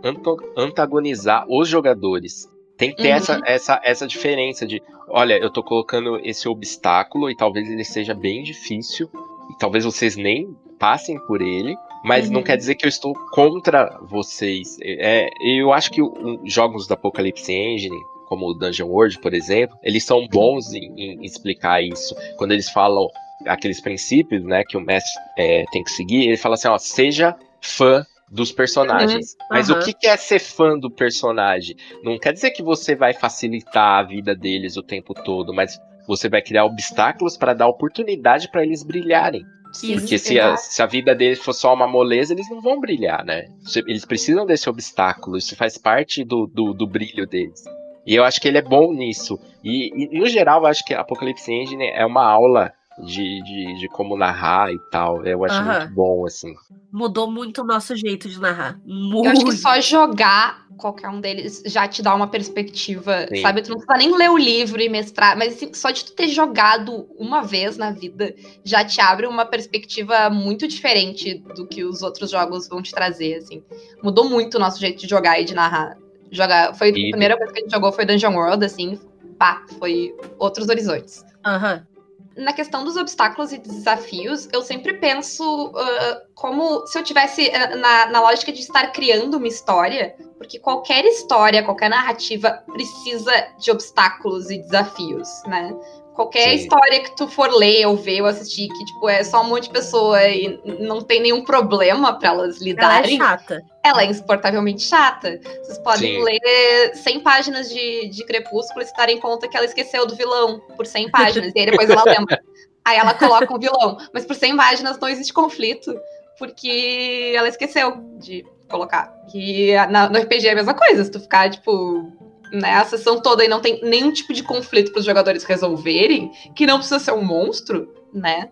antagonizar os jogadores. Tem que ter uhum. essa, essa, essa diferença de, olha, eu tô colocando esse obstáculo e talvez ele seja bem difícil, e talvez vocês nem passem por ele, mas uhum. não quer dizer que eu estou contra vocês. É, eu acho que o, jogos da Apocalypse Engine, como o Dungeon World, por exemplo, eles são bons em, em explicar isso. Quando eles falam aqueles princípios, né, que o mestre é, tem que seguir, ele fala assim, ó, seja fã dos personagens. Uhum, Mas uhum. o que é ser fã do personagem? Não quer dizer que você vai facilitar a vida deles o tempo todo, mas você vai criar obstáculos para dar oportunidade para eles brilharem. Sim, Porque se a, se a, vida deles for só uma moleza, eles não vão brilhar, né? Eles precisam desse obstáculo, isso faz parte do, do, do brilho deles. E eu acho que ele é bom nisso. E, e no geral, eu acho que Apocalipse Engine é uma aula de, de, de como narrar e tal. Eu acho muito bom, assim. Mudou muito o nosso jeito de narrar. Muito. Eu acho que só jogar qualquer um deles já te dá uma perspectiva, Sim. sabe? Tu não precisa nem ler o livro e mestrar, mas assim, só de tu ter jogado uma vez na vida já te abre uma perspectiva muito diferente do que os outros jogos vão te trazer, assim. Mudou muito o nosso jeito de jogar e de narrar. Jogar, foi e... a primeira coisa que a gente jogou foi Dungeon World, assim, pá, foi outros horizontes. Aham. Uhum na questão dos obstáculos e desafios, eu sempre penso uh, como se eu tivesse uh, na, na lógica de estar criando uma história, porque qualquer história, qualquer narrativa precisa de obstáculos e desafios, né? Qualquer Sim. história que tu for ler ou ver ou assistir, que, tipo, é só um monte de pessoa e não tem nenhum problema para elas lidarem. Ela é chata. Ela é insuportavelmente chata. Vocês podem Sim. ler 100 páginas de, de Crepúsculo e se darem conta que ela esqueceu do vilão por 100 páginas. e aí depois ela lembra. Aí ela coloca um vilão. Mas por 100 páginas não existe conflito, porque ela esqueceu de colocar. Que na, no RPG é a mesma coisa. Se tu ficar, tipo, né, a sessão toda e não tem nenhum tipo de conflito para os jogadores resolverem, que não precisa ser um monstro, né?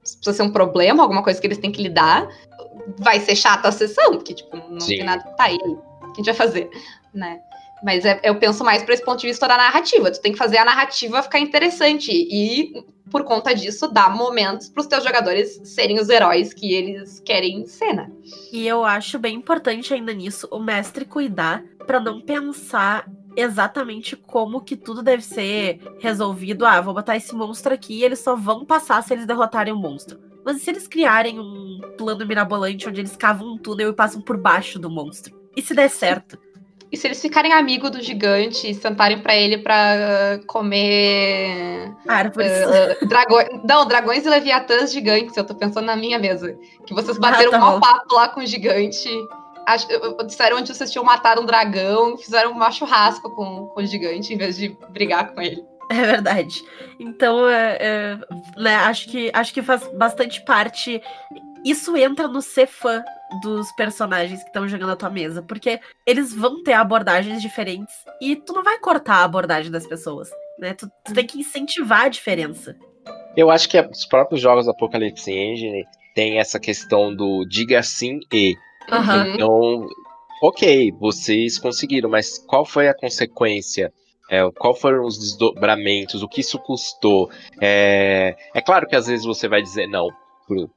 Precisa ser um problema, alguma coisa que eles têm que lidar, vai ser chata a sessão, porque, tipo, não Sim. tem nada. Tá aí, o que a gente vai fazer, né? Mas é, eu penso mais para esse ponto de vista da narrativa. Tu tem que fazer a narrativa ficar interessante. E, por conta disso, dar momentos para os teus jogadores serem os heróis que eles querem ser, né? E eu acho bem importante ainda nisso o mestre cuidar para não pensar exatamente como que tudo deve ser resolvido. Ah, vou botar esse monstro aqui e eles só vão passar se eles derrotarem o monstro. Mas e se eles criarem um plano mirabolante onde eles cavam um túnel e passam por baixo do monstro? E se der certo? E se eles ficarem amigos do gigante e sentarem para ele para comer. Árvores. Uh, dragões. Não, dragões e leviatãs gigantes. Eu tô pensando na minha mesa. Que vocês bateram ah, tá um papo lá com o gigante disseram onde vocês tinham matado um dragão, fizeram um churrasco com, com o gigante em vez de brigar com ele. É verdade. Então, é, é, né, acho, que, acho que faz bastante parte isso entra no ser fã dos personagens que estão jogando a tua mesa, porque eles vão ter abordagens diferentes e tu não vai cortar a abordagem das pessoas, né? Tu, tu tem que incentivar a diferença. Eu acho que os próprios jogos Apocalypse Engine tem essa questão do diga sim e. Uhum. Então, ok, vocês conseguiram, mas qual foi a consequência? É, qual foram os desdobramentos? O que isso custou? É, é claro que às vezes você vai dizer não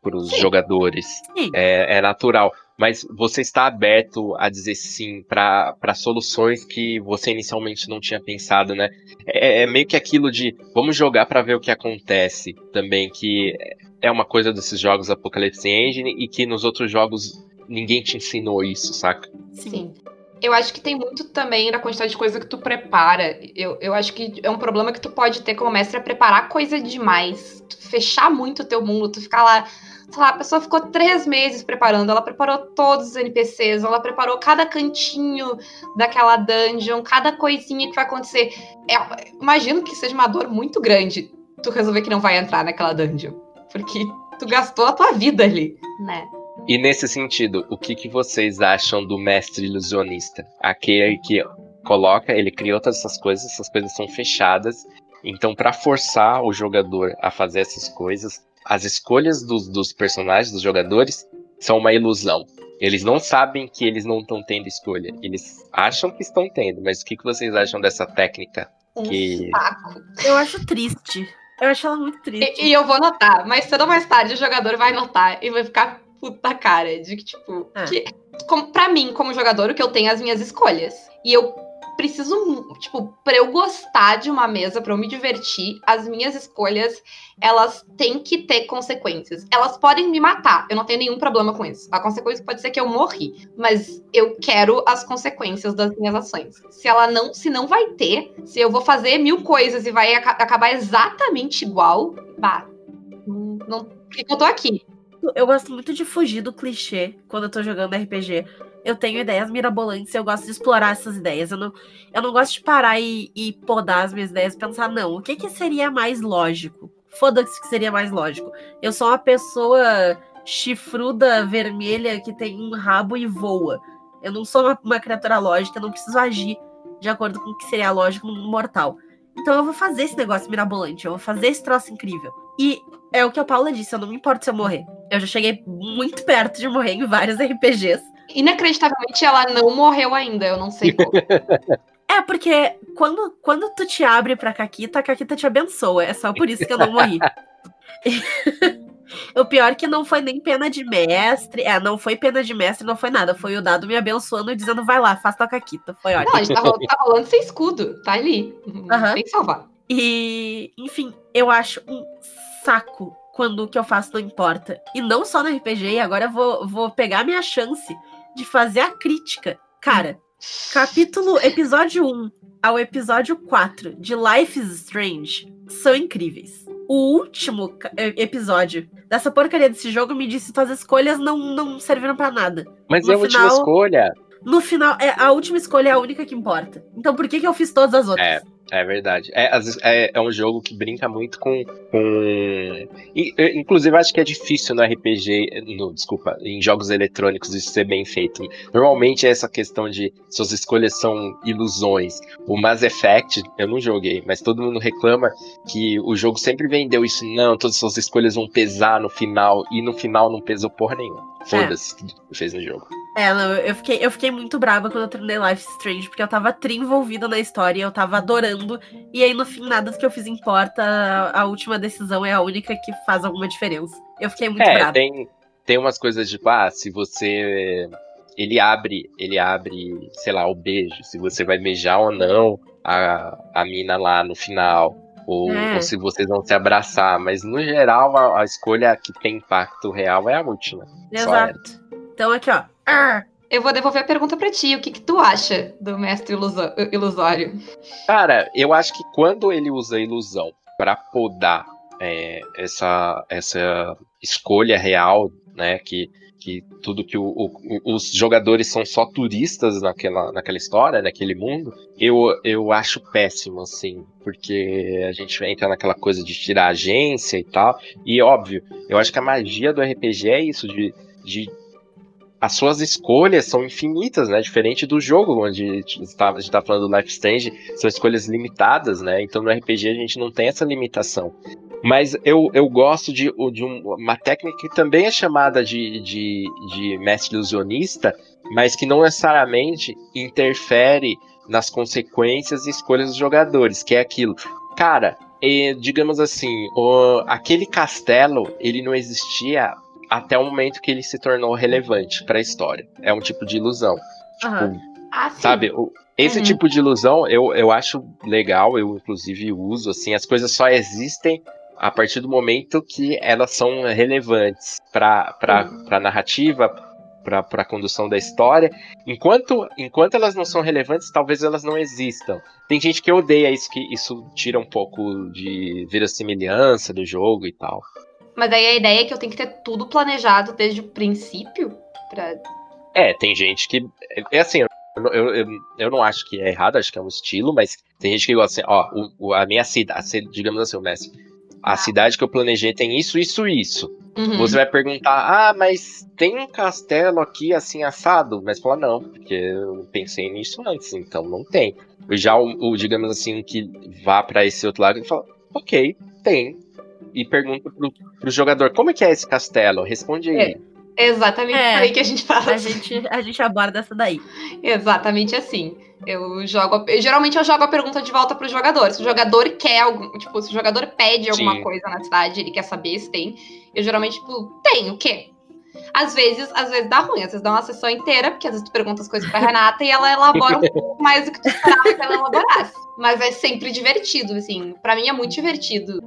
para os jogadores, é, é, natural, mas você está aberto a dizer sim para soluções que você inicialmente não tinha pensado, né? É, é meio que aquilo de vamos jogar para ver o que acontece também, que é uma coisa desses jogos Apocalypse Engine e que nos outros jogos ninguém te ensinou isso, saca? Sim. Eu acho que tem muito também na quantidade de coisa que tu prepara. Eu, eu acho que é um problema que tu pode ter como mestre é preparar coisa demais. Tu fechar muito o teu mundo, tu ficar lá. Sei lá, a pessoa ficou três meses preparando, ela preparou todos os NPCs, ela preparou cada cantinho daquela dungeon, cada coisinha que vai acontecer. É, imagino que seja uma dor muito grande tu resolver que não vai entrar naquela dungeon. Porque tu gastou a tua vida ali, né? E nesse sentido, o que, que vocês acham do mestre ilusionista? Aquele que coloca, ele criou todas essas coisas, essas coisas são fechadas. Então, para forçar o jogador a fazer essas coisas, as escolhas dos, dos personagens, dos jogadores, são uma ilusão. Eles não sabem que eles não estão tendo escolha. Eles acham que estão tendo, mas o que, que vocês acham dessa técnica? Um que... saco. Eu acho triste. Eu acho ela muito triste. E, e, eu vou notar, mas cedo ou mais tarde o jogador vai notar e vai ficar puta cara de que, tipo, É. que, como, pra mim, como jogador, o que eu tenho é as minhas escolhas. E eu preciso, tipo, pra eu gostar de uma mesa, pra eu me divertir, as minhas escolhas, elas têm que ter consequências. Elas podem me matar, eu não tenho nenhum problema com isso. A consequência pode ser que eu morri, mas eu quero as consequências das minhas ações. Se ela não, se não vai ter, se eu vou fazer mil coisas e vai aca- acabar exatamente igual, bah, não, por que eu tô aqui? Eu gosto muito de fugir do clichê quando eu tô jogando RPG. Eu tenho ideias mirabolantes e eu gosto de explorar essas ideias. Eu não, eu não gosto de parar e, e podar as minhas ideias e pensar, não, o que, que seria mais lógico? Foda-se que seria mais lógico. Eu sou uma pessoa chifruda, vermelha, que tem um rabo e voa. Eu não sou uma, uma criatura lógica, eu não preciso agir de acordo com o que seria lógico no mundo mortal. Então eu vou fazer esse negócio mirabolante, eu vou fazer esse troço incrível. E é o que a Paula disse, eu não me importo se eu morrer. Eu já cheguei muito perto de morrer em vários RPGs. Inacreditavelmente, ela não morreu ainda, eu não sei como. É, porque quando, quando tu te abre pra Caquita, a Caquita te abençoa. É só por isso que eu não morri. o pior é que não foi nem pena de mestre. É, não foi pena de mestre, não foi nada. Foi o dado me abençoando e dizendo, vai lá, faz tua Caquita. Foi ótimo. Não, a gente tá, ro- tá rolando sem escudo, tá ali. Aham. Tem que salvar. E, enfim, eu acho um saco quando o que eu faço não importa. E não só no RPG, agora eu vou, vou pegar minha chance de fazer a crítica. Cara, capítulo, episódio 1 ao episódio 4 de Life is Strange são incríveis. O último ca- e- episódio dessa porcaria desse jogo me disse que tuas escolhas não, não serviram pra nada. Mas No é a última final- escolha. No final, é, a última escolha é a única que importa. Então por que, que eu fiz todas as outras? É verdade. É, vezes, é, é um jogo que brinca muito com. com... e, inclusive, acho que é difícil no RPG. No, desculpa, em jogos eletrônicos isso ser bem feito. Normalmente é essa questão de suas escolhas são ilusões. O Mass Effect, eu não joguei, mas todo mundo reclama que o jogo sempre vendeu isso. Não, todas as suas escolhas vão pesar no final. E no final não pesou porra nenhuma. Foda-se o que fez no jogo. É, não, eu fiquei, eu fiquei muito brava quando eu terminei Life Strange, porque eu tava tri envolvida na história, eu tava adorando, e aí no fim nada do que eu fiz importa, a, a última decisão é a única que faz alguma diferença. Eu fiquei muito É, brava. tem, tem umas coisas tipo, ah, se você. Ele abre, ele abre, sei lá, o beijo, se você vai beijar ou não a, a mina lá no final. Ou, É. ou se vocês vão se abraçar. Mas no geral, a, a escolha que tem impacto real é a última. Exato. Então aqui, ó. Arr, Eu vou devolver a pergunta pra ti. O que, que tu acha do mestre ilusório? Cara, eu acho que quando ele usa a ilusão pra podar é, essa, essa escolha real né? Que, que tudo que o, o, os jogadores são só turistas naquela, naquela história, naquele mundo, eu, eu acho péssimo, assim, porque a gente entra naquela coisa de tirar agência e tal. E óbvio, eu acho que a magia do RPG é isso, de, de as suas escolhas são infinitas, né? Diferente do jogo, onde a gente está tá falando do Life Strange, são escolhas limitadas, né? Então no RPG a gente não tem essa limitação. Mas eu, eu gosto de, de um, uma técnica que também é chamada de, de, de mestre ilusionista, mas que não necessariamente interfere nas consequências e escolhas dos jogadores, que é aquilo. Cara, digamos assim, o, aquele castelo, ele não existia até o momento que ele se tornou relevante para a história. É um tipo de ilusão. Uhum. Tipo, ah, sabe, o, esse uhum. tipo de ilusão eu, eu acho legal, eu inclusive uso, assim, as coisas só existem a partir do momento que elas são relevantes para uhum. a narrativa, para a condução da história. Enquanto, enquanto elas não são relevantes, talvez elas não existam. Tem gente que odeia isso, que isso tira um pouco de verossimilhança do jogo e tal. Mas aí a ideia é que eu tenho que ter tudo planejado desde o princípio pra... É, tem gente que. É assim, eu, eu, eu, eu, não acho que é errado, acho que é um estilo, mas tem gente que gosta assim, ó, o, a minha cidade, digamos assim, o Messi, a ah. cidade que eu planejei tem isso, isso, isso. Uhum. Você vai perguntar, ah, mas tem um castelo aqui assim assado? Mas fala, não, porque eu pensei nisso antes, então não tem. Já o, o digamos assim, que vá para esse outro lado, ele fala, ok, tem e pergunta pro, pro jogador como é que é esse castelo? Responde aí. É, exatamente é, aí que a gente fala. A gente, a gente aborda essa daí. Exatamente assim. Eu jogo. Eu, geralmente eu jogo a pergunta de volta pro jogador. Se o jogador quer algum. Tipo, se o jogador pede alguma Sim. coisa na cidade, ele quer saber se tem. Eu geralmente, tipo, tem o quê? Às vezes, às vezes dá ruim, às vezes dá uma sessão inteira, porque às vezes tu pergunta as coisas pra Renata e ela elabora um pouco mais do que tu esperava que ela elaborasse. Mas é sempre divertido, assim. Para mim é muito divertido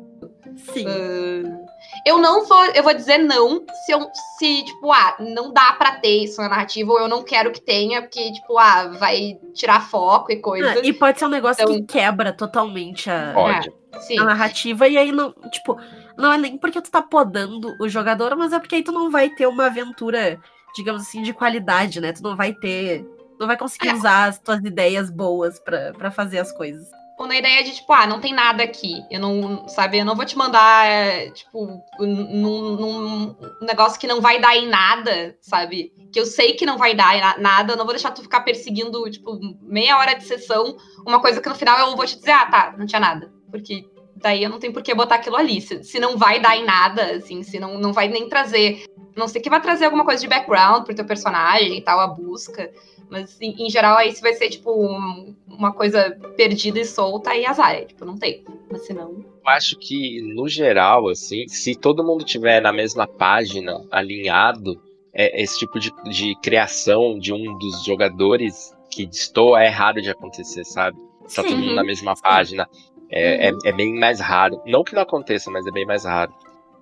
Sim. Uh, eu não vou, eu vou dizer não se eu, se tipo, ah, não dá para ter isso na narrativa, ou eu não quero que tenha, porque tipo, ah, vai tirar foco e coisa. Ah, e pode ser um negócio então... que quebra totalmente a, a narrativa e aí não, tipo, não é nem porque tu tá podando o jogador, mas é porque aí tu não vai ter uma aventura, digamos assim, de qualidade, né? Tu não vai ter, não vai conseguir é. usar as tuas ideias boas para fazer as coisas ou na ideia de, tipo, ah, não tem nada aqui. Eu não, sabe, eu não vou te mandar, é, tipo, num, num, negócio que não vai dar em nada, sabe? Que eu sei que não vai dar em nada, eu não vou deixar tu ficar perseguindo, tipo, meia hora de sessão, uma coisa que no final eu vou te dizer, ah, tá, não tinha nada. Porque daí eu não tenho por que botar aquilo ali. Se, se não vai dar em nada, assim, se não, não vai nem trazer. Não sei que vai trazer alguma coisa de background pro teu personagem e tal, a busca. Mas, em, em geral, aí vai ser, tipo, um, uma coisa perdida e solta e azar. É, tipo, não tem. Mas senão. Eu acho que, no geral, assim, se todo mundo tiver na mesma página, alinhado, é, esse tipo de, de criação de um dos jogadores que destoa é raro de acontecer, sabe? Tá todo mundo na mesma página. É, é, é, bem mais raro. Não que não aconteça, mas é bem mais raro.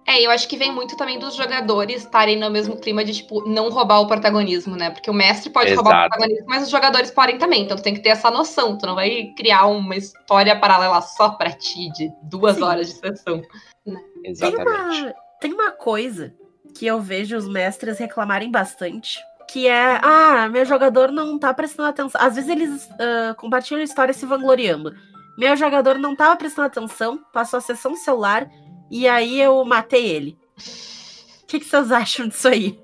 É, eu acho que vem muito também dos jogadores estarem no mesmo clima de, tipo, não roubar o protagonismo, né? Porque o mestre pode Exato. roubar o protagonismo, mas os jogadores podem também. Então tu tem que ter essa noção. Tu não vai criar uma história paralela só pra ti, de duas Sim. horas de sessão. Né? Exatamente. Tem uma, tem uma coisa que eu vejo os mestres reclamarem bastante, que é, ah, meu jogador não tá prestando atenção. Às vezes eles uh, compartilham a história se vangloriando. Meu jogador não tava prestando atenção, passou a sessão celular e aí eu matei ele. O que, que vocês acham disso aí?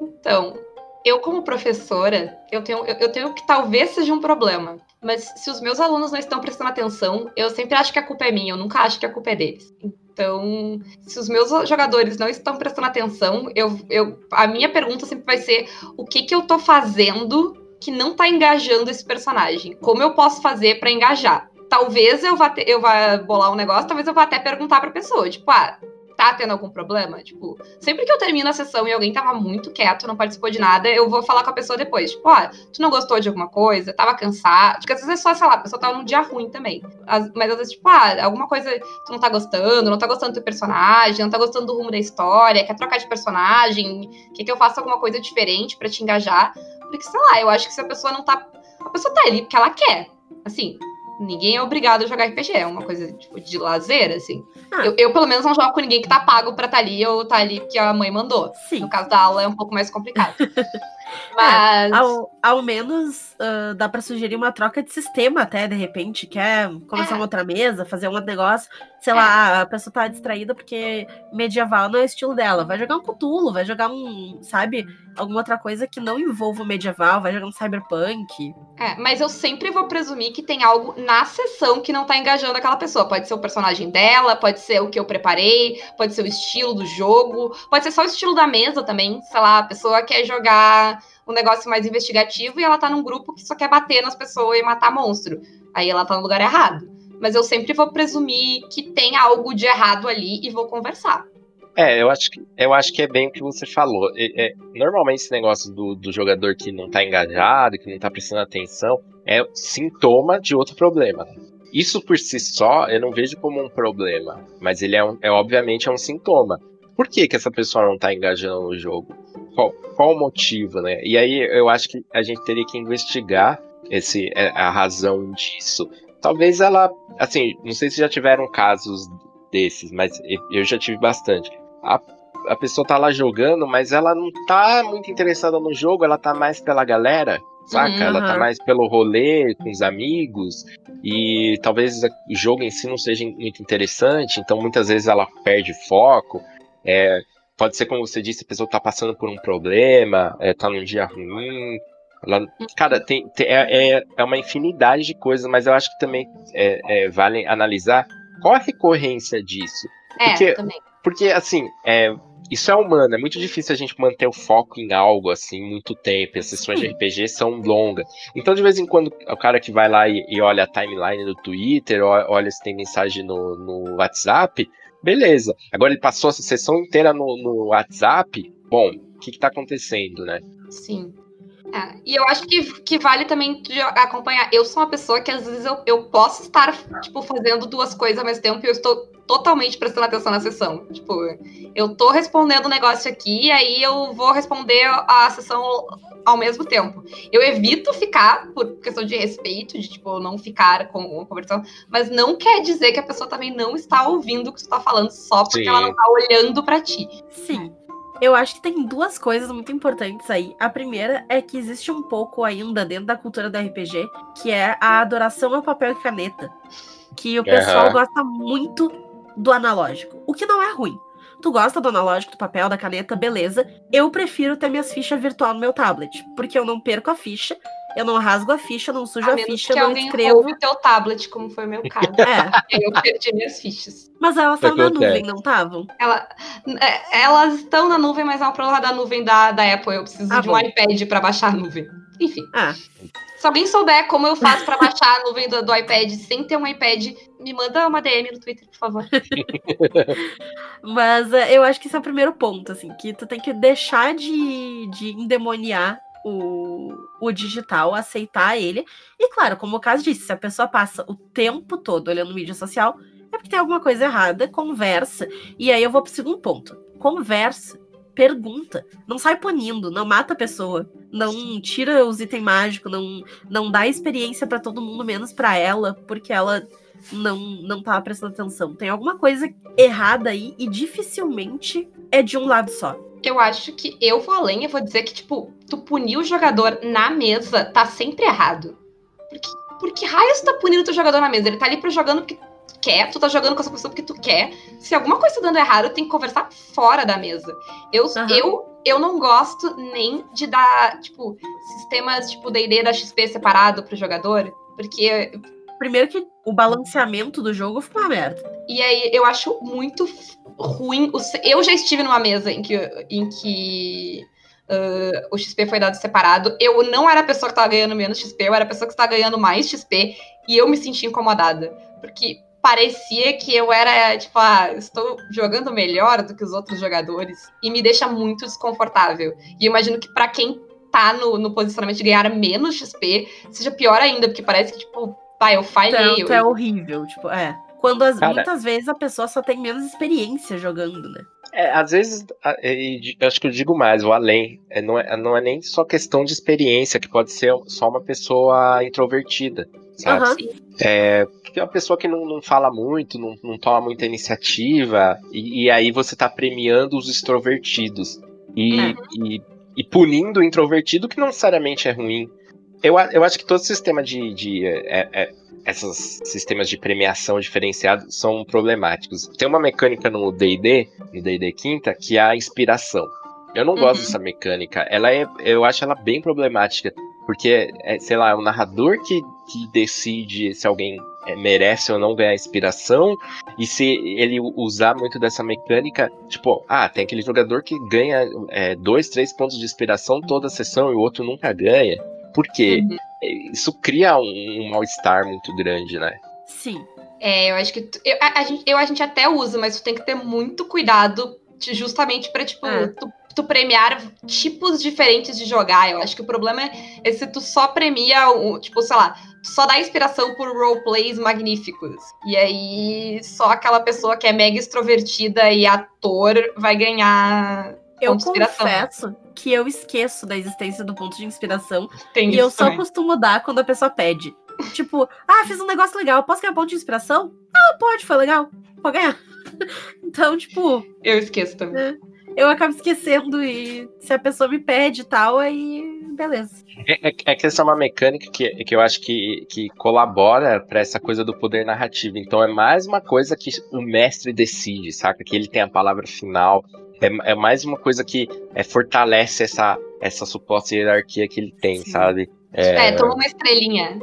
Então, eu como professora, eu tenho, eu, eu tenho que talvez seja um problema. Mas se os meus alunos não estão prestando atenção, eu sempre acho que a culpa é minha, eu nunca acho que a culpa é deles. Então, se os meus jogadores não estão prestando atenção, eu, eu, a minha pergunta sempre vai ser: o que, que eu tô fazendo que não tá engajando esse personagem? Como eu posso fazer para engajar? Talvez eu vá, eu vá bolar um negócio, talvez eu vá até perguntar pra pessoa, tipo, ah, tá tendo algum problema? Tipo, sempre que eu termino a sessão e alguém tava muito quieto, não participou de nada, eu vou falar com a pessoa depois. Tipo, ah, tu não gostou de alguma coisa? Tava cansado? Porque às vezes é só, sei lá, a pessoa tava num dia ruim também. mas às vezes, tipo, ah, alguma coisa tu não tá gostando, não tá gostando do teu personagem, não tá gostando do rumo da história, quer trocar de personagem, quer que eu faça alguma coisa diferente para te engajar. Porque, sei lá, eu acho que se a pessoa não tá. A pessoa tá ali porque ela quer. Assim, ninguém é obrigado a jogar RPG, é uma coisa tipo, de lazer, assim. Ah. Eu, eu, pelo menos, não jogo com ninguém que tá pago pra estar tá ali ou tá ali porque a mãe mandou. Sim. No caso da aula é um pouco mais complicado. Mas. É, ao, ao menos uh, dá para sugerir uma troca de sistema, até, de repente. Quer começar é. uma outra mesa, fazer um outro negócio. Sei é. lá, a pessoa tá distraída porque medieval não é o estilo dela. Vai jogar um Cthulhu, vai jogar um, sabe, alguma outra coisa que não envolva o medieval, vai jogar um cyberpunk. É, mas eu sempre vou presumir que tem algo na sessão que não tá engajando aquela pessoa. Pode ser o personagem dela, pode ser o que eu preparei, pode ser o estilo do jogo, pode ser só o estilo da mesa também. Sei lá, a pessoa quer jogar um negócio mais investigativo e ela tá num grupo que só quer bater nas pessoas e matar monstro. Aí ela tá no lugar errado. Mas eu sempre vou presumir que tem algo de errado ali e vou conversar. É, eu acho que, eu acho que é bem o que você falou. É, é, normalmente esse negócio do, do jogador que não tá engajado, que não tá prestando atenção, é sintoma de outro problema. Isso por si só eu não vejo como um problema, mas ele é, um, é obviamente é um sintoma. Por que, que essa pessoa não tá engajando no jogo? qual, qual o motivo, né? E aí eu acho que a gente teria que investigar esse, é, a razão disso. Talvez ela, assim, não sei se já tiveram casos desses, mas eu já tive bastante. A, a pessoa tá lá jogando, mas ela não tá muito interessada no jogo, ela tá mais pela galera, saca? Uhum. Ela tá mais pelo rolê com os amigos e talvez o jogo em si não seja muito interessante, então muitas vezes ela perde foco. É, Pode ser, como você disse, a pessoa tá passando por um problema, é, tá num dia ruim. Ela, cara, tem, tem é, é, é uma infinidade de coisas, mas eu acho que também é, é, vale analisar qual a recorrência disso. É, porque, também. Porque, assim, é, isso é humano, é muito difícil a gente manter o foco em algo assim muito tempo. As sessões de RPG são longas. Então, de vez em quando, o cara que vai lá e, e olha a timeline do Twitter, olha se tem mensagem no, no WhatsApp, Beleza. Agora ele passou essa sessão inteira no, no WhatsApp. Bom, o que, está acontecendo, né? Sim. É, e eu acho que, que vale também acompanhar. Eu sou uma pessoa que às vezes eu, eu posso estar, tipo, fazendo duas coisas ao mesmo tempo e eu estou totalmente prestando atenção na sessão. Tipo, eu tô respondendo o um negócio aqui, e aí eu vou responder a sessão ao mesmo tempo. Eu evito ficar, por questão de respeito, de tipo, não ficar com conversando, mas não quer dizer que a pessoa também não está ouvindo o que tu está falando só porque Sim. ela não está olhando para ti. Sim. Eu acho que tem duas coisas muito importantes aí. A primeira é que existe um pouco ainda dentro da cultura do RPG, que é a adoração ao papel e caneta. Que o pessoal uhum. gosta muito do analógico. O que não é ruim. Tu gosta do analógico, do papel, da caneta, beleza. Eu prefiro ter minhas fichas virtual no meu tablet, porque eu não perco a ficha, eu não rasgo a ficha, não sujo a, a ficha, que não alguém escrevo. o teu tablet, como foi o meu caso. É. Eu perdi minhas fichas. Mas elas estavam na nuvem, não estavam? Ela, é, elas estão na nuvem, mas é uma prova da nuvem da, da Apple. Eu preciso ah, de um bom. iPad para baixar a nuvem. Enfim. Ah. Se alguém souber como eu faço para baixar a nuvem do, do, iPad sem ter um iPad, me manda uma DM no Twitter, por favor. Mas uh, eu acho que esse é o primeiro ponto, assim, que tu tem que deixar de, de endemoniar o, o digital, aceitar ele. E claro, como o caso disse, se a pessoa passa o tempo todo olhando mídia social, é porque tem alguma coisa errada, conversa. E aí eu vou pro segundo ponto. Conversa pergunta. Não sai punindo, não mata a pessoa, não tira os itens mágicos, não, não dá experiência para todo mundo, menos para ela, porque ela não, não tá prestando atenção. Tem alguma coisa errada aí e dificilmente é de um lado só. Eu acho que eu vou além, eu vou dizer que, tipo, tu punir o jogador na mesa tá sempre errado. Porque, porque raio tu tá punindo o teu jogador na mesa? Ele tá ali pra jogando porque quer, tu tá jogando com essa pessoa porque tu quer. Se alguma coisa tá dando errado, tem que conversar fora da mesa. Eu, uhum. eu, eu não gosto nem de dar, tipo, sistemas tipo D&D da XP separado pro jogador, porque... Primeiro que o balanceamento do jogo ficou uma merda. E aí, eu acho muito ruim... Eu já estive numa mesa em que... Em que... Uh, o XP foi dado separado. Eu não era a pessoa que estava ganhando menos XP, eu era a pessoa que estava ganhando mais XP e eu me senti incomodada. Porque parecia que eu era, tipo, ah, estou jogando melhor do que os outros jogadores. E me deixa muito desconfortável. E imagino que para quem tá no, no posicionamento de ganhar menos XP, seja pior ainda, porque parece que, tipo, pai, eu falhei. Então, é horrível, tipo, é. Quando as, muitas vezes a pessoa só tem menos experiência jogando, né? É, às vezes, eu acho que eu digo mais, o além. É, não, é, não é nem só questão de experiência, que pode ser só uma pessoa introvertida. Sabe? Uhum. É, é uma pessoa que não, não fala muito, não, não toma muita iniciativa, e, e aí você tá premiando os extrovertidos. E, é. e, e, punindo o introvertido, que não necessariamente é ruim. Eu, eu acho que todo sistema de. de é, é, esses sistemas de premiação diferenciados são problemáticos. Tem uma mecânica no DD, no DD Quinta, que é a inspiração. Eu não uhum. gosto dessa mecânica. Ela é, eu acho ela bem problemática. Porque, é, sei lá, é o narrador que, que decide se alguém é, merece ou não ganhar inspiração. E se ele usar muito dessa mecânica, tipo, ah, tem aquele jogador que ganha é, dois, três pontos de inspiração toda a sessão e o outro nunca ganha. Por quê? Uhum. É, isso cria um, um mal-estar muito grande, né? Sim. É, eu acho que. Eu a, a, gente, eu, a gente até usa, mas tu tem que ter muito cuidado justamente pra, tipo, é. tu tu premiar tipos diferentes de jogar. Eu acho que o problema é, se tu só premia, o, tipo, sei lá, só dá inspiração por roleplays magníficos. E aí só aquela pessoa que é mega extrovertida e ator vai ganhar. Eu confesso que eu esqueço da existência do ponto de inspiração. Tem e eu só também. costumo dar quando a pessoa pede. Tipo, ah, fiz um negócio legal, posso ganhar ponto de inspiração? Ah, pode, foi legal. Pode ganhar. então, tipo. Eu esqueço também. É eu acabo esquecendo e se a pessoa me pede e tal, aí beleza. É, é, é que essa é uma mecânica que, que eu acho que, que colabora para essa coisa do poder narrativo. Então é mais uma coisa que o mestre decide, saca? Que ele tem a palavra final. É, é mais uma coisa que é, fortalece essa, essa suposta hierarquia que ele tem, Sim. sabe? É, é toma uma estrelinha.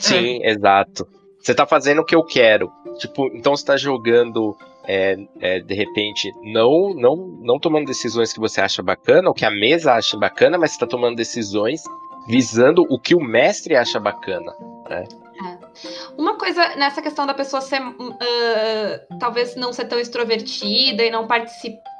Sim, exato. Você tá fazendo o que eu quero. Tipo, então você tá jogando é, é, de repente, não, não, não tomando decisões que você acha bacana, ou que a mesa acha bacana, mas está tomando decisões visando o que o mestre acha bacana. Né? É. Uma coisa nessa questão da pessoa ser uh, talvez não ser tão extrovertida e não participar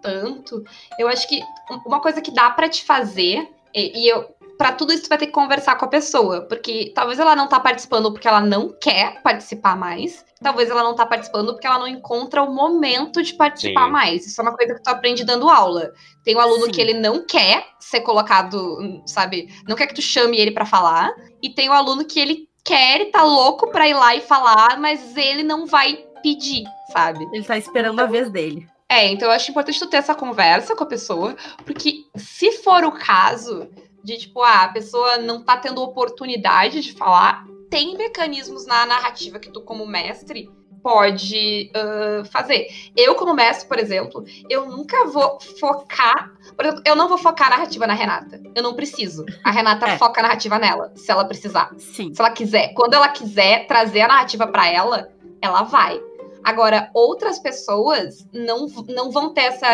tanto, eu acho que uma coisa que dá para te fazer e, e eu para tudo isso tu vai ter que conversar com a pessoa, porque talvez ela não tá participando porque ela não quer participar mais, talvez ela não tá participando porque ela não encontra o momento de participar Sim. mais. Isso é uma coisa que tu aprende dando aula. Tem um aluno Sim. que ele não quer ser colocado, sabe, não quer que tu chame ele para falar, e tem o um aluno que ele quer e tá louco para ir lá e falar, mas ele não vai pedir, sabe? Ele tá esperando a vez dele. É, então eu acho importante tu ter essa conversa com a pessoa, porque se for o caso, de tipo, ah, a pessoa não tá tendo oportunidade de falar, tem mecanismos na narrativa que tu, como mestre, pode uh, fazer. Eu, como mestre, por exemplo, eu nunca vou focar. Por exemplo, eu não vou focar a narrativa na Renata. Eu não preciso. A Renata é. foca a narrativa nela, se ela precisar. Sim. Se ela quiser. Quando ela quiser trazer a narrativa para ela, ela vai. Agora, outras pessoas não, não vão ter essa,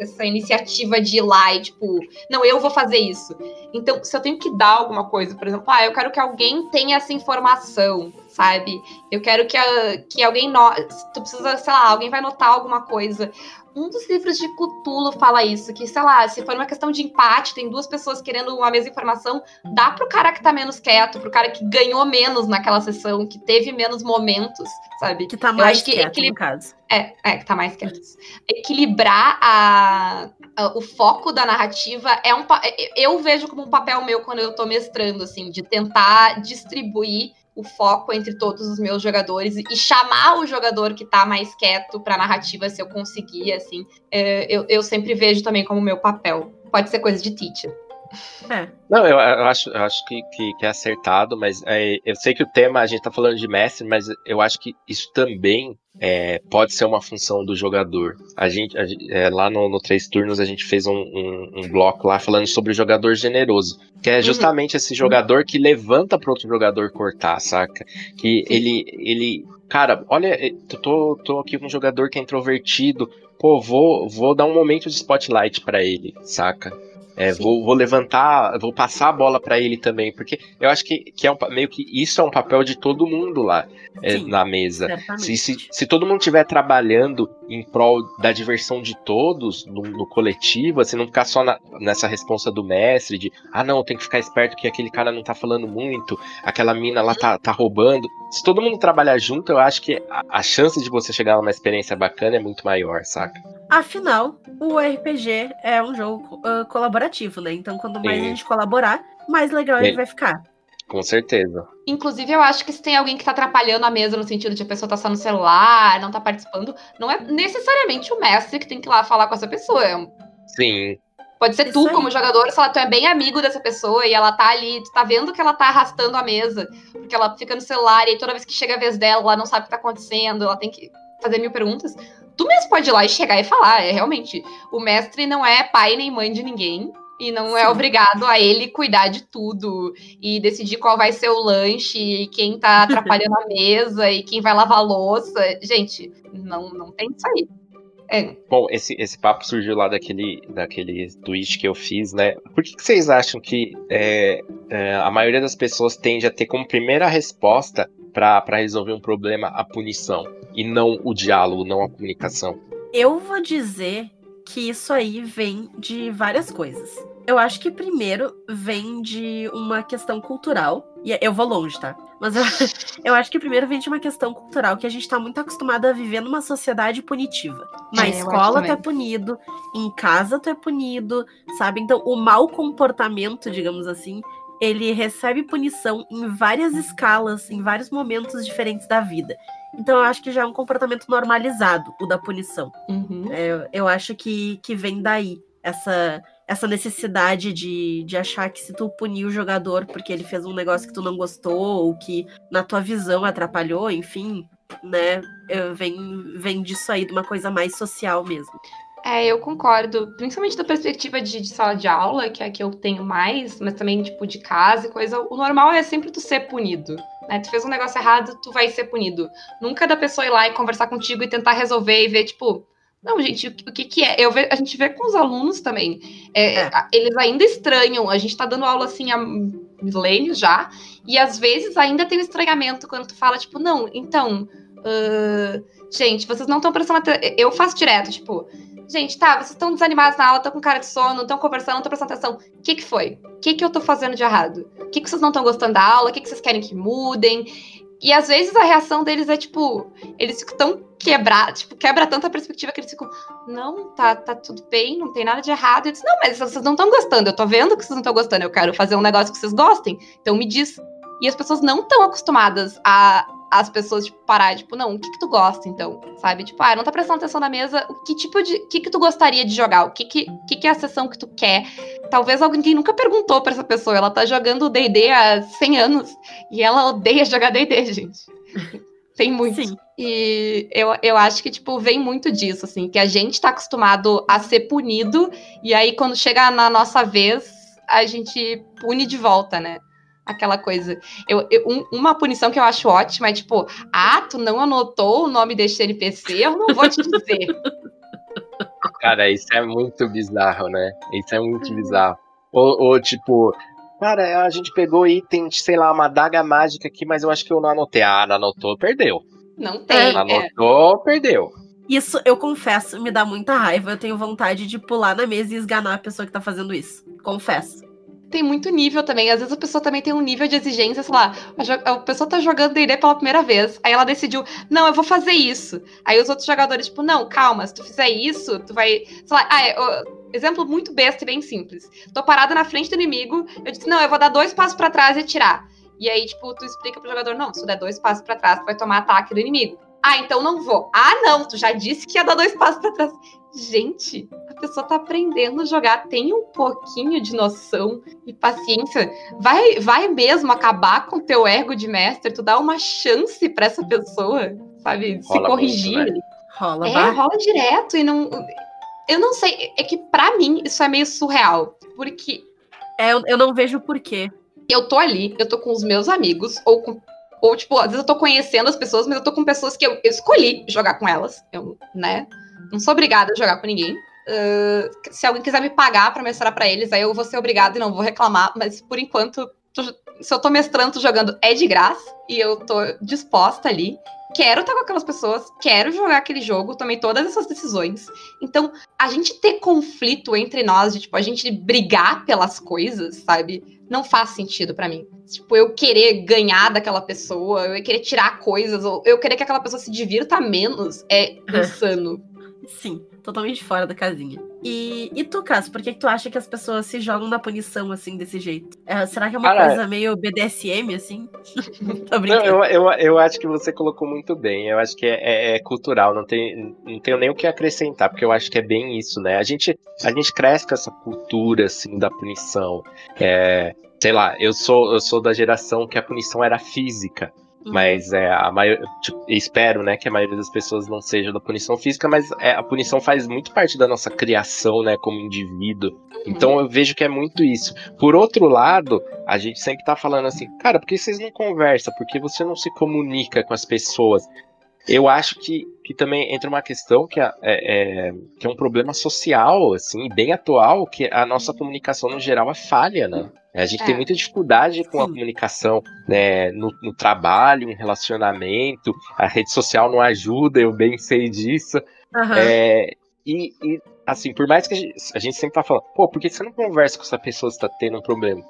essa iniciativa de ir lá e, tipo, não, eu vou fazer isso. Então, se eu tenho que dar alguma coisa, por exemplo, ah, eu quero que alguém tenha essa informação, sabe? Eu quero que, a, que alguém. No... Tu precisa, sei lá, alguém vai notar alguma coisa um dos livros de Cthulhu fala isso, que, sei lá, se for uma questão de empate, tem duas pessoas querendo uma mesma informação, dá pro cara que tá menos quieto, pro cara que ganhou menos naquela sessão, que teve menos momentos, sabe? Que tá mais que quieto, equilib... no caso. É, é, que tá mais quieto. Equilibrar a, a, o foco da narrativa é um... Eu vejo como um papel meu quando eu tô mestrando, assim, de tentar distribuir o foco entre todos os meus jogadores e chamar o jogador que tá mais quieto pra narrativa, se eu conseguir, assim, é, eu, eu sempre vejo também como meu papel. Pode ser coisa de teacher. É. Não, eu, eu, acho, eu acho que, que, que é acertado, mas é, eu sei que o tema, a gente tá falando de mestre, mas eu acho que isso também é, pode ser uma função do jogador. A gente, a, é, lá no, no Três Turnos, a gente fez um, um, um, bloco lá falando sobre o jogador generoso, que é uhum. justamente uhum. esse jogador que levanta para outro jogador cortar, saca? Que ele, ele, cara, olha, eu tô, tô aqui com um jogador que é introvertido, pô, vou, vou dar um momento de spotlight para ele, saca? É, vou, vou, levantar, vou passar a bola para ele também, porque eu acho que, que é um, meio que isso é um papel de todo mundo lá é, na mesa. Se, se, se, todo mundo estiver trabalhando em prol da diversão de todos no, no coletivo, assim, não ficar só na, nessa responsa do mestre de ah não, tem que ficar esperto que aquele cara não tá falando muito, aquela mina lá tá, tá roubando. Se todo mundo trabalhar junto, eu acho que a, a chance de você chegar numa experiência bacana é muito maior, saca? Afinal, o RPG é um jogo uh, colaborativo, né? Então, quanto mais Sim. a gente colaborar, mais legal Sim. ele vai ficar. Com certeza. Inclusive, eu acho que se tem alguém que tá atrapalhando a mesa no sentido de a pessoa tá só no celular, não tá participando, não é necessariamente o mestre que tem que ir lá falar com essa pessoa. É Sim. Pode ser Isso tu, aí. como jogador, se ela, tu é bem amigo dessa pessoa e ela tá ali, tu tá vendo que ela tá arrastando a mesa, porque ela fica no celular e aí toda vez que chega a vez dela, ela não sabe o que tá acontecendo, ela tem que fazer mil perguntas. Tu mesmo pode ir lá e chegar e falar, é realmente. O mestre não é pai nem mãe de ninguém. E não é Sim. é obrigado a ele cuidar de tudo e decidir qual vai ser o lanche, e quem tá atrapalhando a mesa e quem vai lavar a louça. Gente, não, não tem isso aí. É. Bom, esse, esse papo surgiu lá daquele, daquele tweet que eu fiz, né? Por que, que vocês acham que é, é, a maioria das pessoas tende a ter como primeira resposta para resolver um problema a punição e não o diálogo, não a comunicação? Eu vou dizer que isso aí vem de várias coisas. Eu acho que primeiro vem de uma questão cultural. E eu vou longe, tá? Mas eu, eu acho que primeiro vem de uma questão cultural que a gente tá muito acostumado a viver numa sociedade punitiva. Na é, escola tu é punido, em casa tu é punido, sabe? Então o mau comportamento, digamos assim, ele recebe punição em várias escalas, em vários momentos diferentes da vida. Então eu acho que já é um comportamento normalizado, o da punição. Uhum. É, eu acho que, que vem daí essa, essa necessidade de, de achar que se tu punir o jogador porque ele fez um negócio que tu não gostou, ou que na tua visão atrapalhou, enfim, né? Vem, vem disso aí, de uma coisa mais social mesmo. É, eu concordo. Principalmente da perspectiva de, de, sala de aula, que é a que eu tenho mais, mas também, tipo, de casa e coisa. O normal é sempre tu ser punido. Né? Tu fez um negócio errado, tu vai ser punido. Nunca da pessoa ir lá e conversar contigo e tentar resolver e ver, tipo, não, gente, o que, que é? Eu ve, a gente vê com os alunos também. É, é. Eles ainda estranham. A gente tá dando aula assim há milênios já. E às vezes ainda tem um estranhamento quando tu fala, tipo, não, então. Uh, gente, vocês não estão prestando atenção. Eu faço direto, tipo, Gente, tá, vocês estão desanimados na aula, estão com cara de sono, estão conversando, estão prestando atenção. O que, que foi? O que, que eu tô fazendo de errado? O que, que vocês não estão gostando da aula? O que, que vocês querem que mudem? E às vezes a reação deles é tipo, eles ficam tão quebrados, tipo, quebra tanta perspectiva que eles ficam, não, tá, tá tudo bem, não tem nada de errado. Eu disse, não, mas vocês não estão gostando, eu tô vendo que vocês não estão gostando, eu quero fazer um negócio que vocês gostem, então me diz. E as pessoas não estão acostumadas a, as pessoas, tipo, parar, tipo, não, o que que tu gosta, então? Sabe? Tipo, ah, não tá prestando atenção na mesa, o que tipo de. O que que tu gostaria de jogar? O que que, que, que é a sessão que tu quer? Talvez alguém nunca perguntou pra essa pessoa, ela tá jogando D&D há 100 anos, e ela odeia jogar D&D, gente. Tem muito. Sim. E eu, eu acho que, tipo, vem muito disso, assim, que a gente tá acostumado a ser punido, e aí quando chega na nossa vez, a gente pune de volta, né? Aquela coisa. Eu, eu um, uma punição que eu acho ótima é tipo, ah, tu não anotou o nome deste NPC, eu não vou te dizer. Cara, isso é muito bizarro, né? Isso é muito uhum. bizarro. Ou, ou, tipo, cara, a gente pegou item, sei lá, uma daga mágica aqui, mas eu acho que eu não anotei. Ah, não anotou, perdeu. Não tem. Não é. anotou, é. perdeu. Isso, eu confesso, me dá muita raiva. Eu tenho vontade de pular na mesa e esganar a pessoa que tá fazendo isso. Confesso tem muito nível também. Às vezes a pessoa também tem um nível de exigência, sei lá, a, pessoa tá jogando D&D pela primeira vez, aí ela decidiu, não, eu vou fazer isso. Aí os outros jogadores, tipo, não, calma, se tu fizer isso, tu vai, sei lá, ah, é, exemplo muito besta e bem simples. Tô parada na frente do inimigo, eu disse, não, eu vou dar dois passos para trás e atirar. E aí, tipo, tu explica pro jogador, não, se tu der dois passos para trás, tu vai tomar ataque do inimigo. Ah, então não vou. Ah, não, tu já disse que ia dar dois passos para trás. Gente, a pessoa tá aprendendo a jogar, tem um pouquinho de noção e paciência. Vai, vai mesmo acabar com o teu ego de mestre, tu dá uma chance para essa pessoa, sabe, se corrigir. Muito, né? Rola, é, rola direto e não eu não sei, é que para mim isso é meio surreal, porque é, eu, eu não vejo o porquê. Eu tô ali, eu tô com os meus amigos ou com ou, tipo, às vezes eu tô conhecendo as pessoas, mas eu tô com pessoas que eu, eu escolhi jogar com elas. Eu, né? Não sou obrigada a jogar com ninguém. Uh, se alguém quiser me pagar para mestrar para eles, aí eu vou ser obrigada e não vou reclamar. Mas por enquanto, se eu tô mestrando, tô jogando, é de graça. E eu tô disposta ali. Quero estar com aquelas pessoas, quero jogar aquele jogo, tomei todas essas decisões. Então, a gente ter conflito entre nós, de tipo, a gente brigar pelas coisas, sabe? Não faz sentido para mim. Tipo, eu querer ganhar daquela pessoa, eu querer tirar coisas, ou eu querer que aquela pessoa se divirta menos, é insano. Sim, totalmente fora da casinha. E, e tu, Cássio, por que, que tu acha que as pessoas se jogam na punição assim, desse jeito? É, será que é uma Cara, coisa meio BDSM, assim? Tô brincando. Não, eu, eu, eu acho que você colocou muito bem. Eu acho que é, é, é, cultural, não, tem, não tenho nem o que acrescentar, porque eu acho que é bem isso, né? A gente, a gente cresce com essa cultura, assim, da punição. É, sei lá, eu sou, eu sou da geração que a punição era física. Uhum. Mas é, a maior, tipo, espero, né, que a maioria das pessoas não seja da punição física, mas é, a punição faz muito parte da nossa criação, né, como indivíduo. Uhum. Então eu vejo que é muito isso. Por outro lado, a gente sempre tá falando assim, cara, por que vocês não conversam? Por que você não se comunica com as pessoas? Eu acho que, que também entra uma questão que é, é, que é um problema social, assim, bem atual, que a nossa comunicação no geral é falha, né? A gente é. tem muita dificuldade com Sim. a comunicação né, no, no, trabalho, em relacionamento. A rede social não ajuda, eu bem sei disso. Uhum. É, e, e, assim, por mais que a gente, a gente, sempre tá falando, pô, por que você não conversa com essa pessoa se tá tendo um problema?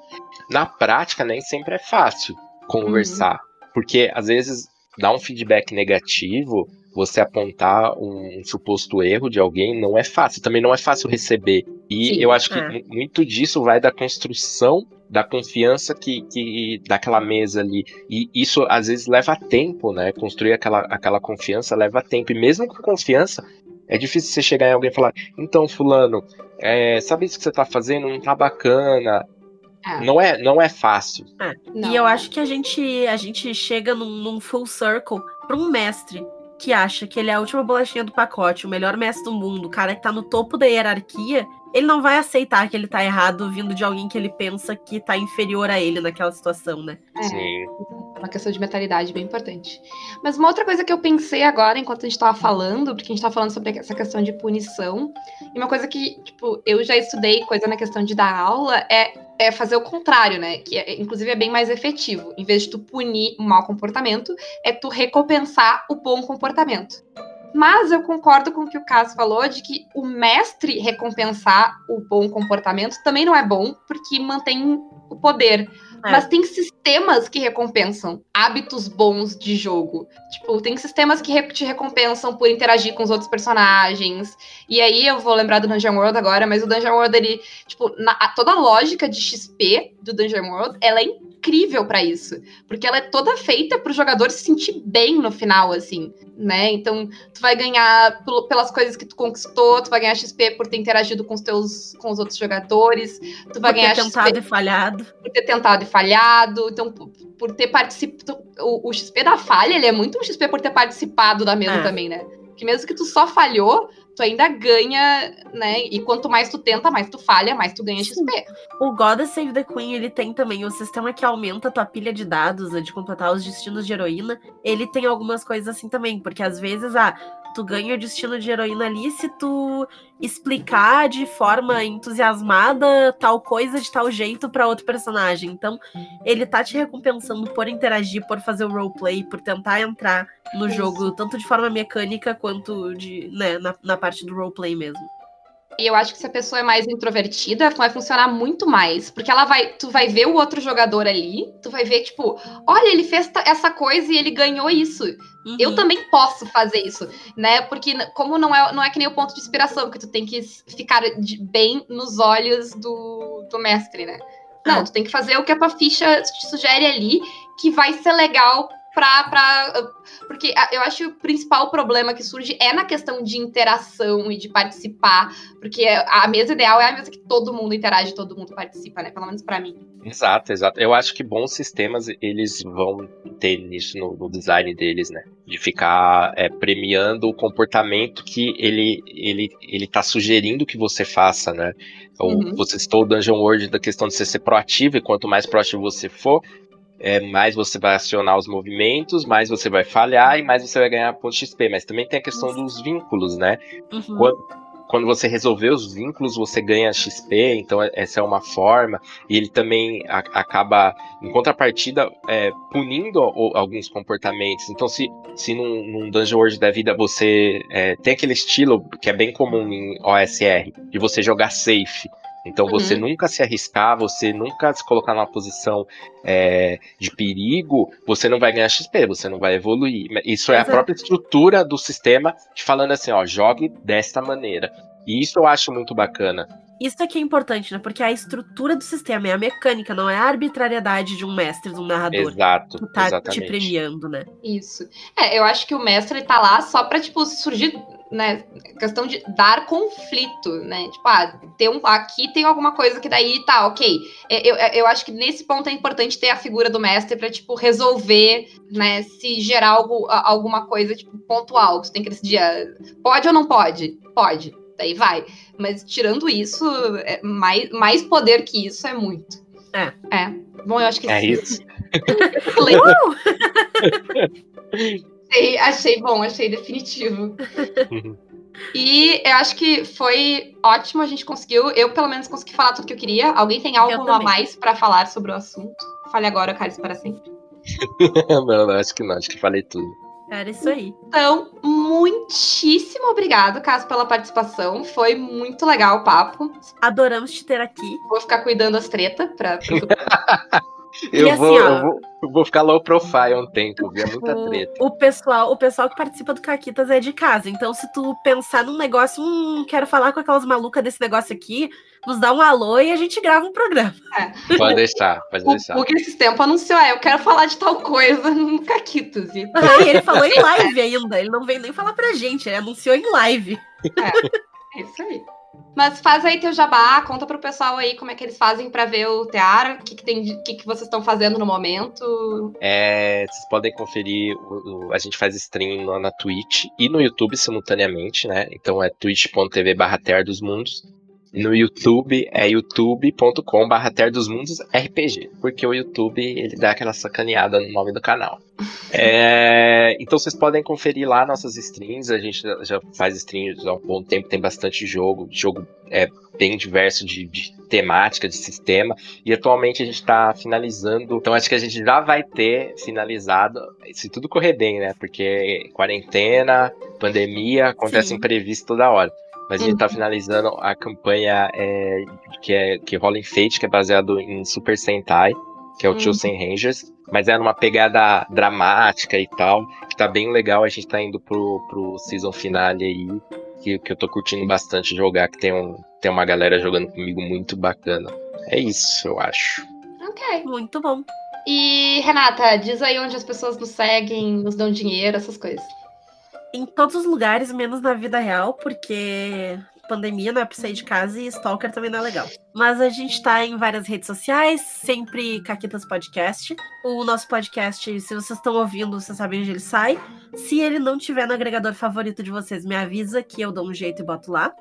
Na prática, nem sempre é fácil conversar. Uhum. Porque às vezes dá um feedback negativo, você apontar um suposto erro de alguém não é fácil. Também não é fácil receber. E Sim, eu acho que é. muito disso vai da construção da confiança que, que daquela mesa ali. E isso às vezes leva tempo, né? Construir aquela, aquela confiança leva tempo. E mesmo com confiança, é difícil você chegar em alguém e falar: então, Fulano, é, sabe isso que você tá fazendo? Não tá bacana. É. Não, é, não é fácil. É. E eu acho que a gente, a gente chega num, num full circle para um mestre que acha que ele é a última bolachinha do pacote, o melhor mestre do mundo, o cara que tá no topo da hierarquia, ele não vai aceitar que ele tá errado vindo de alguém que ele pensa que tá inferior a ele naquela situação, né? É, Sim. uma questão de mentalidade bem importante. Mas uma outra coisa que eu pensei agora, enquanto a gente tava falando, porque a gente tava falando sobre essa questão de punição, e uma coisa que, tipo, eu já estudei coisa na questão de dar aula, é, é fazer o contrário, né? Que é, inclusive é bem mais efetivo. Em vez de tu punir um mau comportamento, é tu recompensar o bom comportamento. Mas eu concordo com o que o Caso falou de que o mestre recompensar o bom comportamento também não é bom, porque mantém o poder. É. Mas tem sistemas que recompensam hábitos bons de jogo. Tipo, tem sistemas que te recompensam por interagir com os outros personagens. E aí eu vou lembrar do Dungeon World agora, mas o Dungeon World, ele, tipo, na, a, toda a lógica de XP do Dungeon World, ela é incrível para isso. Porque ela é toda feita pro jogador se sentir bem no final, assim, né? Então, tu vai ganhar pelas coisas que tu conquistou, tu vai ganhar XP por ter interagido com os teus com os outros jogadores, tu vai por ganhar ter tentado XP, e falhado. Por ter tentado e falhado. Então, por ter participado. O, o, XP da falha, ele é muito um XP por ter participado da mesa é. também, né? Que mesmo que tu só falhou, tu ainda ganha, né? E quanto mais tu tenta, mais tu falha, mais tu ganha XP. O God Save the Queen, ele tem também o sistema que aumenta a tua pilha de dados, de completar os destinos de heroína. Ele tem algumas coisas assim também, porque às vezes, ah, tu ganha o destino de heroína ali se tu explicar de forma entusiasmada tal coisa de tal jeito para outro personagem. Então, ele tá te recompensando por interagir, por fazer o roleplay, por tentar entrar no jogo, tanto de forma mecânica quanto de, né, na, na parte do roleplay mesmo. E eu acho que se a pessoa é mais introvertida, vai funcionar muito mais. Porque ela vai, tu vai ver o outro jogador ali, tu vai ver, tipo, olha, ele fez essa coisa e ele ganhou isso. Uhum. Eu também posso fazer isso, né? Porque como não é, não é que nem o ponto de inspiração, que tu tem que ficar de, bem nos olhos do, do mestre, né? Não, é. tu tem que fazer o que a tua ficha te sugere ali, que vai ser legal pra, pra. Porque eu acho que o principal problema que surge é na questão de interação e de participar. Porque a mesa ideal é a mesa que todo mundo interage, todo mundo participa, né? Pelo menos para mim. Exato, exato. Eu acho que bons sistemas eles vão ter nisso no, no design deles, né? De ficar é, premiando o comportamento que ele, ele, ele tá sugerindo que você faça, né? Ou uhum. você citou o Dungeon World da questão de você ser proativo, e quanto mais proativo você for, é, mais você vai acionar os movimentos, mais você vai falhar e mais você vai ganhar ponto XP. Mas também tem a questão dos vínculos, né? Uhum. Quando, quando você resolver os vínculos, você ganha XP, então é, essa é uma forma. E ele também a, acaba, em contrapartida, é, punindo o, alguns comportamentos. Então, se, se num, num Dungeon World da vida você é, tem aquele estilo que é bem comum em OSR, de você jogar safe. Então você uhum. nunca se arriscar, você nunca se colocar numa posição é, de perigo, você não vai ganhar XP, você não vai evoluir. Isso é a própria estrutura do sistema te falando assim, ó, jogue desta maneira. E isso eu acho muito bacana. Isso aqui é importante, né? Porque a estrutura do sistema é a mecânica, não é a arbitrariedade de um mestre, de um narrador. Exato. Que tá exatamente. te premiando, né? Isso. É, eu acho que o mestre ele tá lá só pra, tipo, surgir, né? Questão de dar conflito, né? Tipo, ah, tem um, aqui tem alguma coisa que daí tá, ok. É, eu, eu acho que nesse ponto é importante ter a figura do mestre pra, tipo, resolver, né? Se gerar algo, alguma coisa, tipo, pontual. Você tem que decidir, ah, pode ou não pode? Pode daí vai. Mas tirando isso, é mais, mais poder que isso é muito. É. É. Bom, eu acho que é isso. achei, achei bom, achei definitivo. E eu acho que foi ótimo, a gente conseguiu. Eu, pelo menos, consegui falar tudo que eu queria. Alguém tem algo a mais para falar sobre o assunto? Fale agora, Caris, para sempre. não, não, acho que não, acho que falei tudo. Era isso aí. Então, muitíssimo obrigado, Caso, pela participação. Foi muito legal o papo. Adoramos te ter aqui. Vou ficar cuidando das tretas pra. eu, assim, vou, eu, vou, eu vou ficar low profile um tempo, viu? É muita treta. O pessoal, o pessoal que participa do Caquitas é de casa. Então, se tu pensar num negócio, hum, quero falar com aquelas malucas desse negócio aqui, nos dá um alô e a gente grava um programa. É. Pode deixar, pode o, deixar. Porque esses tempos anunciou, é, eu quero falar de tal coisa no Caquitos. E... Ah, e ele falou em live ainda, ele não veio nem falar pra gente, ele anunciou em live. É, é isso aí. Mas faz aí teu jabá, conta pro pessoal aí como é que eles fazem para ver o Teara, o que, que, tem, que, que vocês estão fazendo no momento. É, vocês podem conferir, o, o, a gente faz stream lá na Twitch e no YouTube simultaneamente, né? Então é twitch.tv barra dos Mundos. No YouTube é youtube.com/barra Terra dos Mundos RPG, porque o YouTube ele dá aquela sacaneada no nome do canal. É, então vocês podem conferir lá nossas streams. A gente já faz streams há um bom tempo, tem bastante jogo, jogo é bem diverso de, de temática, de sistema. E atualmente a gente está finalizando. Então acho que a gente já vai ter finalizado, se tudo correr bem, né? Porque quarentena, pandemia, acontece Sim. imprevisto toda hora. Mas a gente tá finalizando a campanha é, que, é, que rola em Fate, que é baseado em Super Sentai, que é o uhum. Chosen Rangers. Mas é numa pegada dramática e tal, que tá bem legal. A gente tá indo pro, pro season finale aí, que, que eu tô curtindo bastante jogar, que tem, um, tem uma galera jogando comigo muito bacana. É isso, eu acho. Ok. Muito bom. E, Renata, diz aí onde as pessoas nos seguem, nos dão dinheiro, essas coisas em todos os lugares, menos na vida real, porque pandemia não é pra sair de casa e Stalker também não é legal. Mas a gente tá em várias redes sociais, sempre Caquitas Podcast. O nosso podcast, se vocês estão ouvindo, vocês sabem onde ele sai. Se ele não tiver no agregador favorito de vocês, me avisa que eu dou um jeito e boto lá.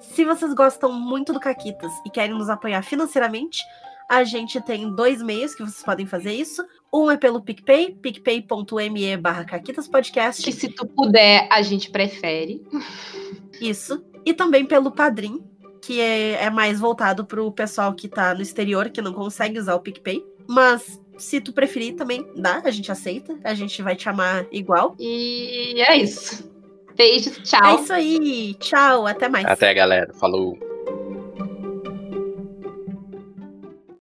Se vocês gostam muito do Caquitas e querem nos apoiar financeiramente, a gente tem dois meios que vocês podem fazer isso. Um é pelo PicPay, picpay.me barra Podcast. Que se tu puder, a gente prefere. Isso. E também pelo Padrim, que é, é mais voltado para o pessoal que está no exterior, que não consegue usar o PicPay. Mas se tu preferir também, dá, a gente aceita. A gente vai te amar igual. E é isso. Beijos, tchau. É isso aí. Tchau, até mais. Até, galera. Falou.